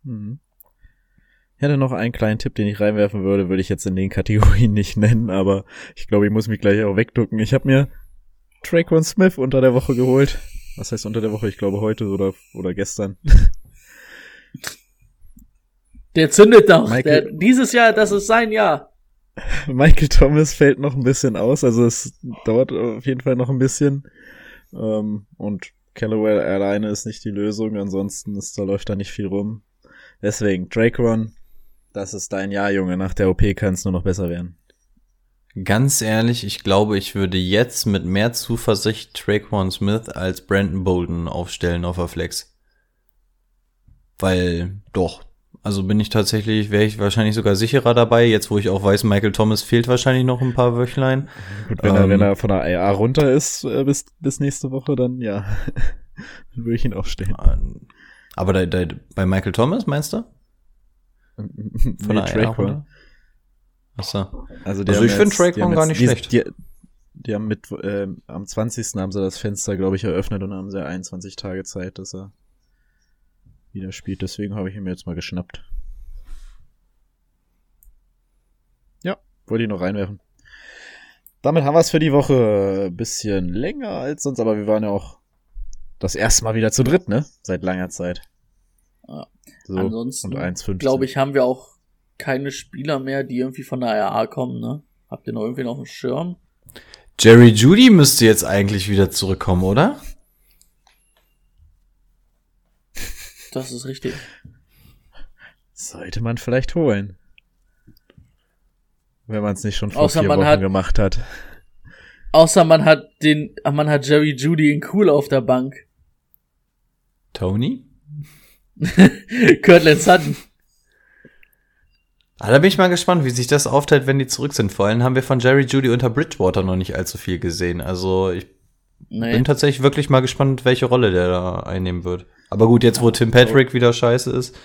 Mhm. Ich hätte noch einen kleinen Tipp, den ich reinwerfen würde, würde ich jetzt in den Kategorien nicht nennen, aber ich glaube, ich muss mich gleich auch wegducken. Ich habe mir Traquan Smith unter der Woche geholt. Was heißt unter der Woche? Ich glaube heute oder, oder gestern. Der zündet doch. Michael- Der, dieses Jahr, das ist sein Jahr. Michael Thomas fällt noch ein bisschen aus, also es dauert auf jeden Fall noch ein bisschen. Ähm, und Callaway alleine ist nicht die Lösung, ansonsten ist, da läuft da nicht viel rum. Deswegen, Drakeron, das ist dein Jahr, Junge. Nach der OP kann es nur noch besser werden. Ganz ehrlich, ich glaube, ich würde jetzt mit mehr Zuversicht Traquan Smith als Brandon Bolden aufstellen auf der Flex. Weil, doch. Also bin ich tatsächlich, wäre ich wahrscheinlich sogar sicherer dabei, jetzt wo ich auch weiß, Michael Thomas fehlt wahrscheinlich noch ein paar Wöchlein. Gut, wenn, er, Ähm, wenn er von der IA runter ist äh, bis, bis nächste Woche, dann ja, dann würde ich ihn aufstellen. Aber da, da, bei Michael Thomas, meinst du? Von nee, der runter? Achso. Also, Also ich find jetzt- Traquan die haben gar nicht schlecht. Die, die haben mit, ähm, am 20. haben sie das Fenster, glaube ich, eröffnet und haben sie 21 Tage Zeit, dass er wieder spielt. Deswegen habe ich ihn mir jetzt mal geschnappt. Ja, wollte ich noch reinwerfen. Damit haben wir es für die Woche. Bisschen länger als sonst, aber wir waren ja auch das erste Mal wieder zu dritt, ne? Seit langer Zeit. Ja. So, Ansonsten, und 1,15. glaube ich, haben wir auch keine Spieler mehr, die irgendwie von der RA kommen, ne? Habt ihr noch irgendwie noch einen Schirm? Jerry Judy müsste jetzt eigentlich wieder zurückkommen, oder? Das ist richtig. Sollte man vielleicht holen. Wenn man es nicht schon vor Außer vier man Wochen hat- gemacht hat. Außer man hat den, man hat Jerry Judy in cool auf der Bank. Tony? Kirtland Sutton. Ah, da bin ich mal gespannt, wie sich das aufteilt, wenn die zurück sind. Vor allem haben wir von Jerry Judy unter Bridgewater noch nicht allzu viel gesehen. Also ich Nee. bin tatsächlich wirklich mal gespannt, welche Rolle der da einnehmen wird. Aber gut, jetzt wo Tim Patrick wieder scheiße ist.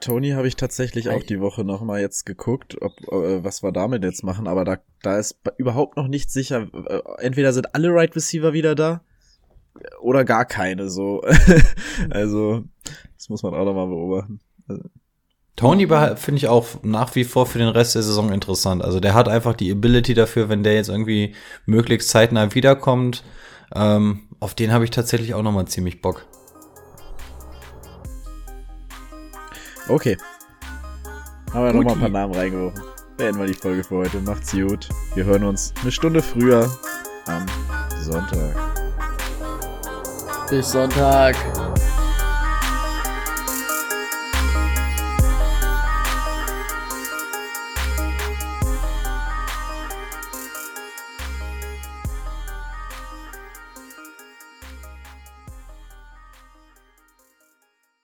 Tony habe ich tatsächlich auch die Woche noch mal jetzt geguckt, ob äh, was wir damit jetzt machen, aber da da ist überhaupt noch nicht sicher. Äh, Entweder sind alle Right Receiver wieder da oder gar keine so. also das muss man auch noch mal beobachten. Tony behal- finde ich auch nach wie vor für den Rest der Saison interessant. Also der hat einfach die Ability dafür, wenn der jetzt irgendwie möglichst zeitnah wiederkommt. Ähm, auf den habe ich tatsächlich auch noch mal ziemlich Bock. Okay. Haben wir noch mal ein paar Namen reingeworfen. Beenden wir die Folge für heute. Macht's gut. Wir hören uns eine Stunde früher am Sonntag. Sonntag.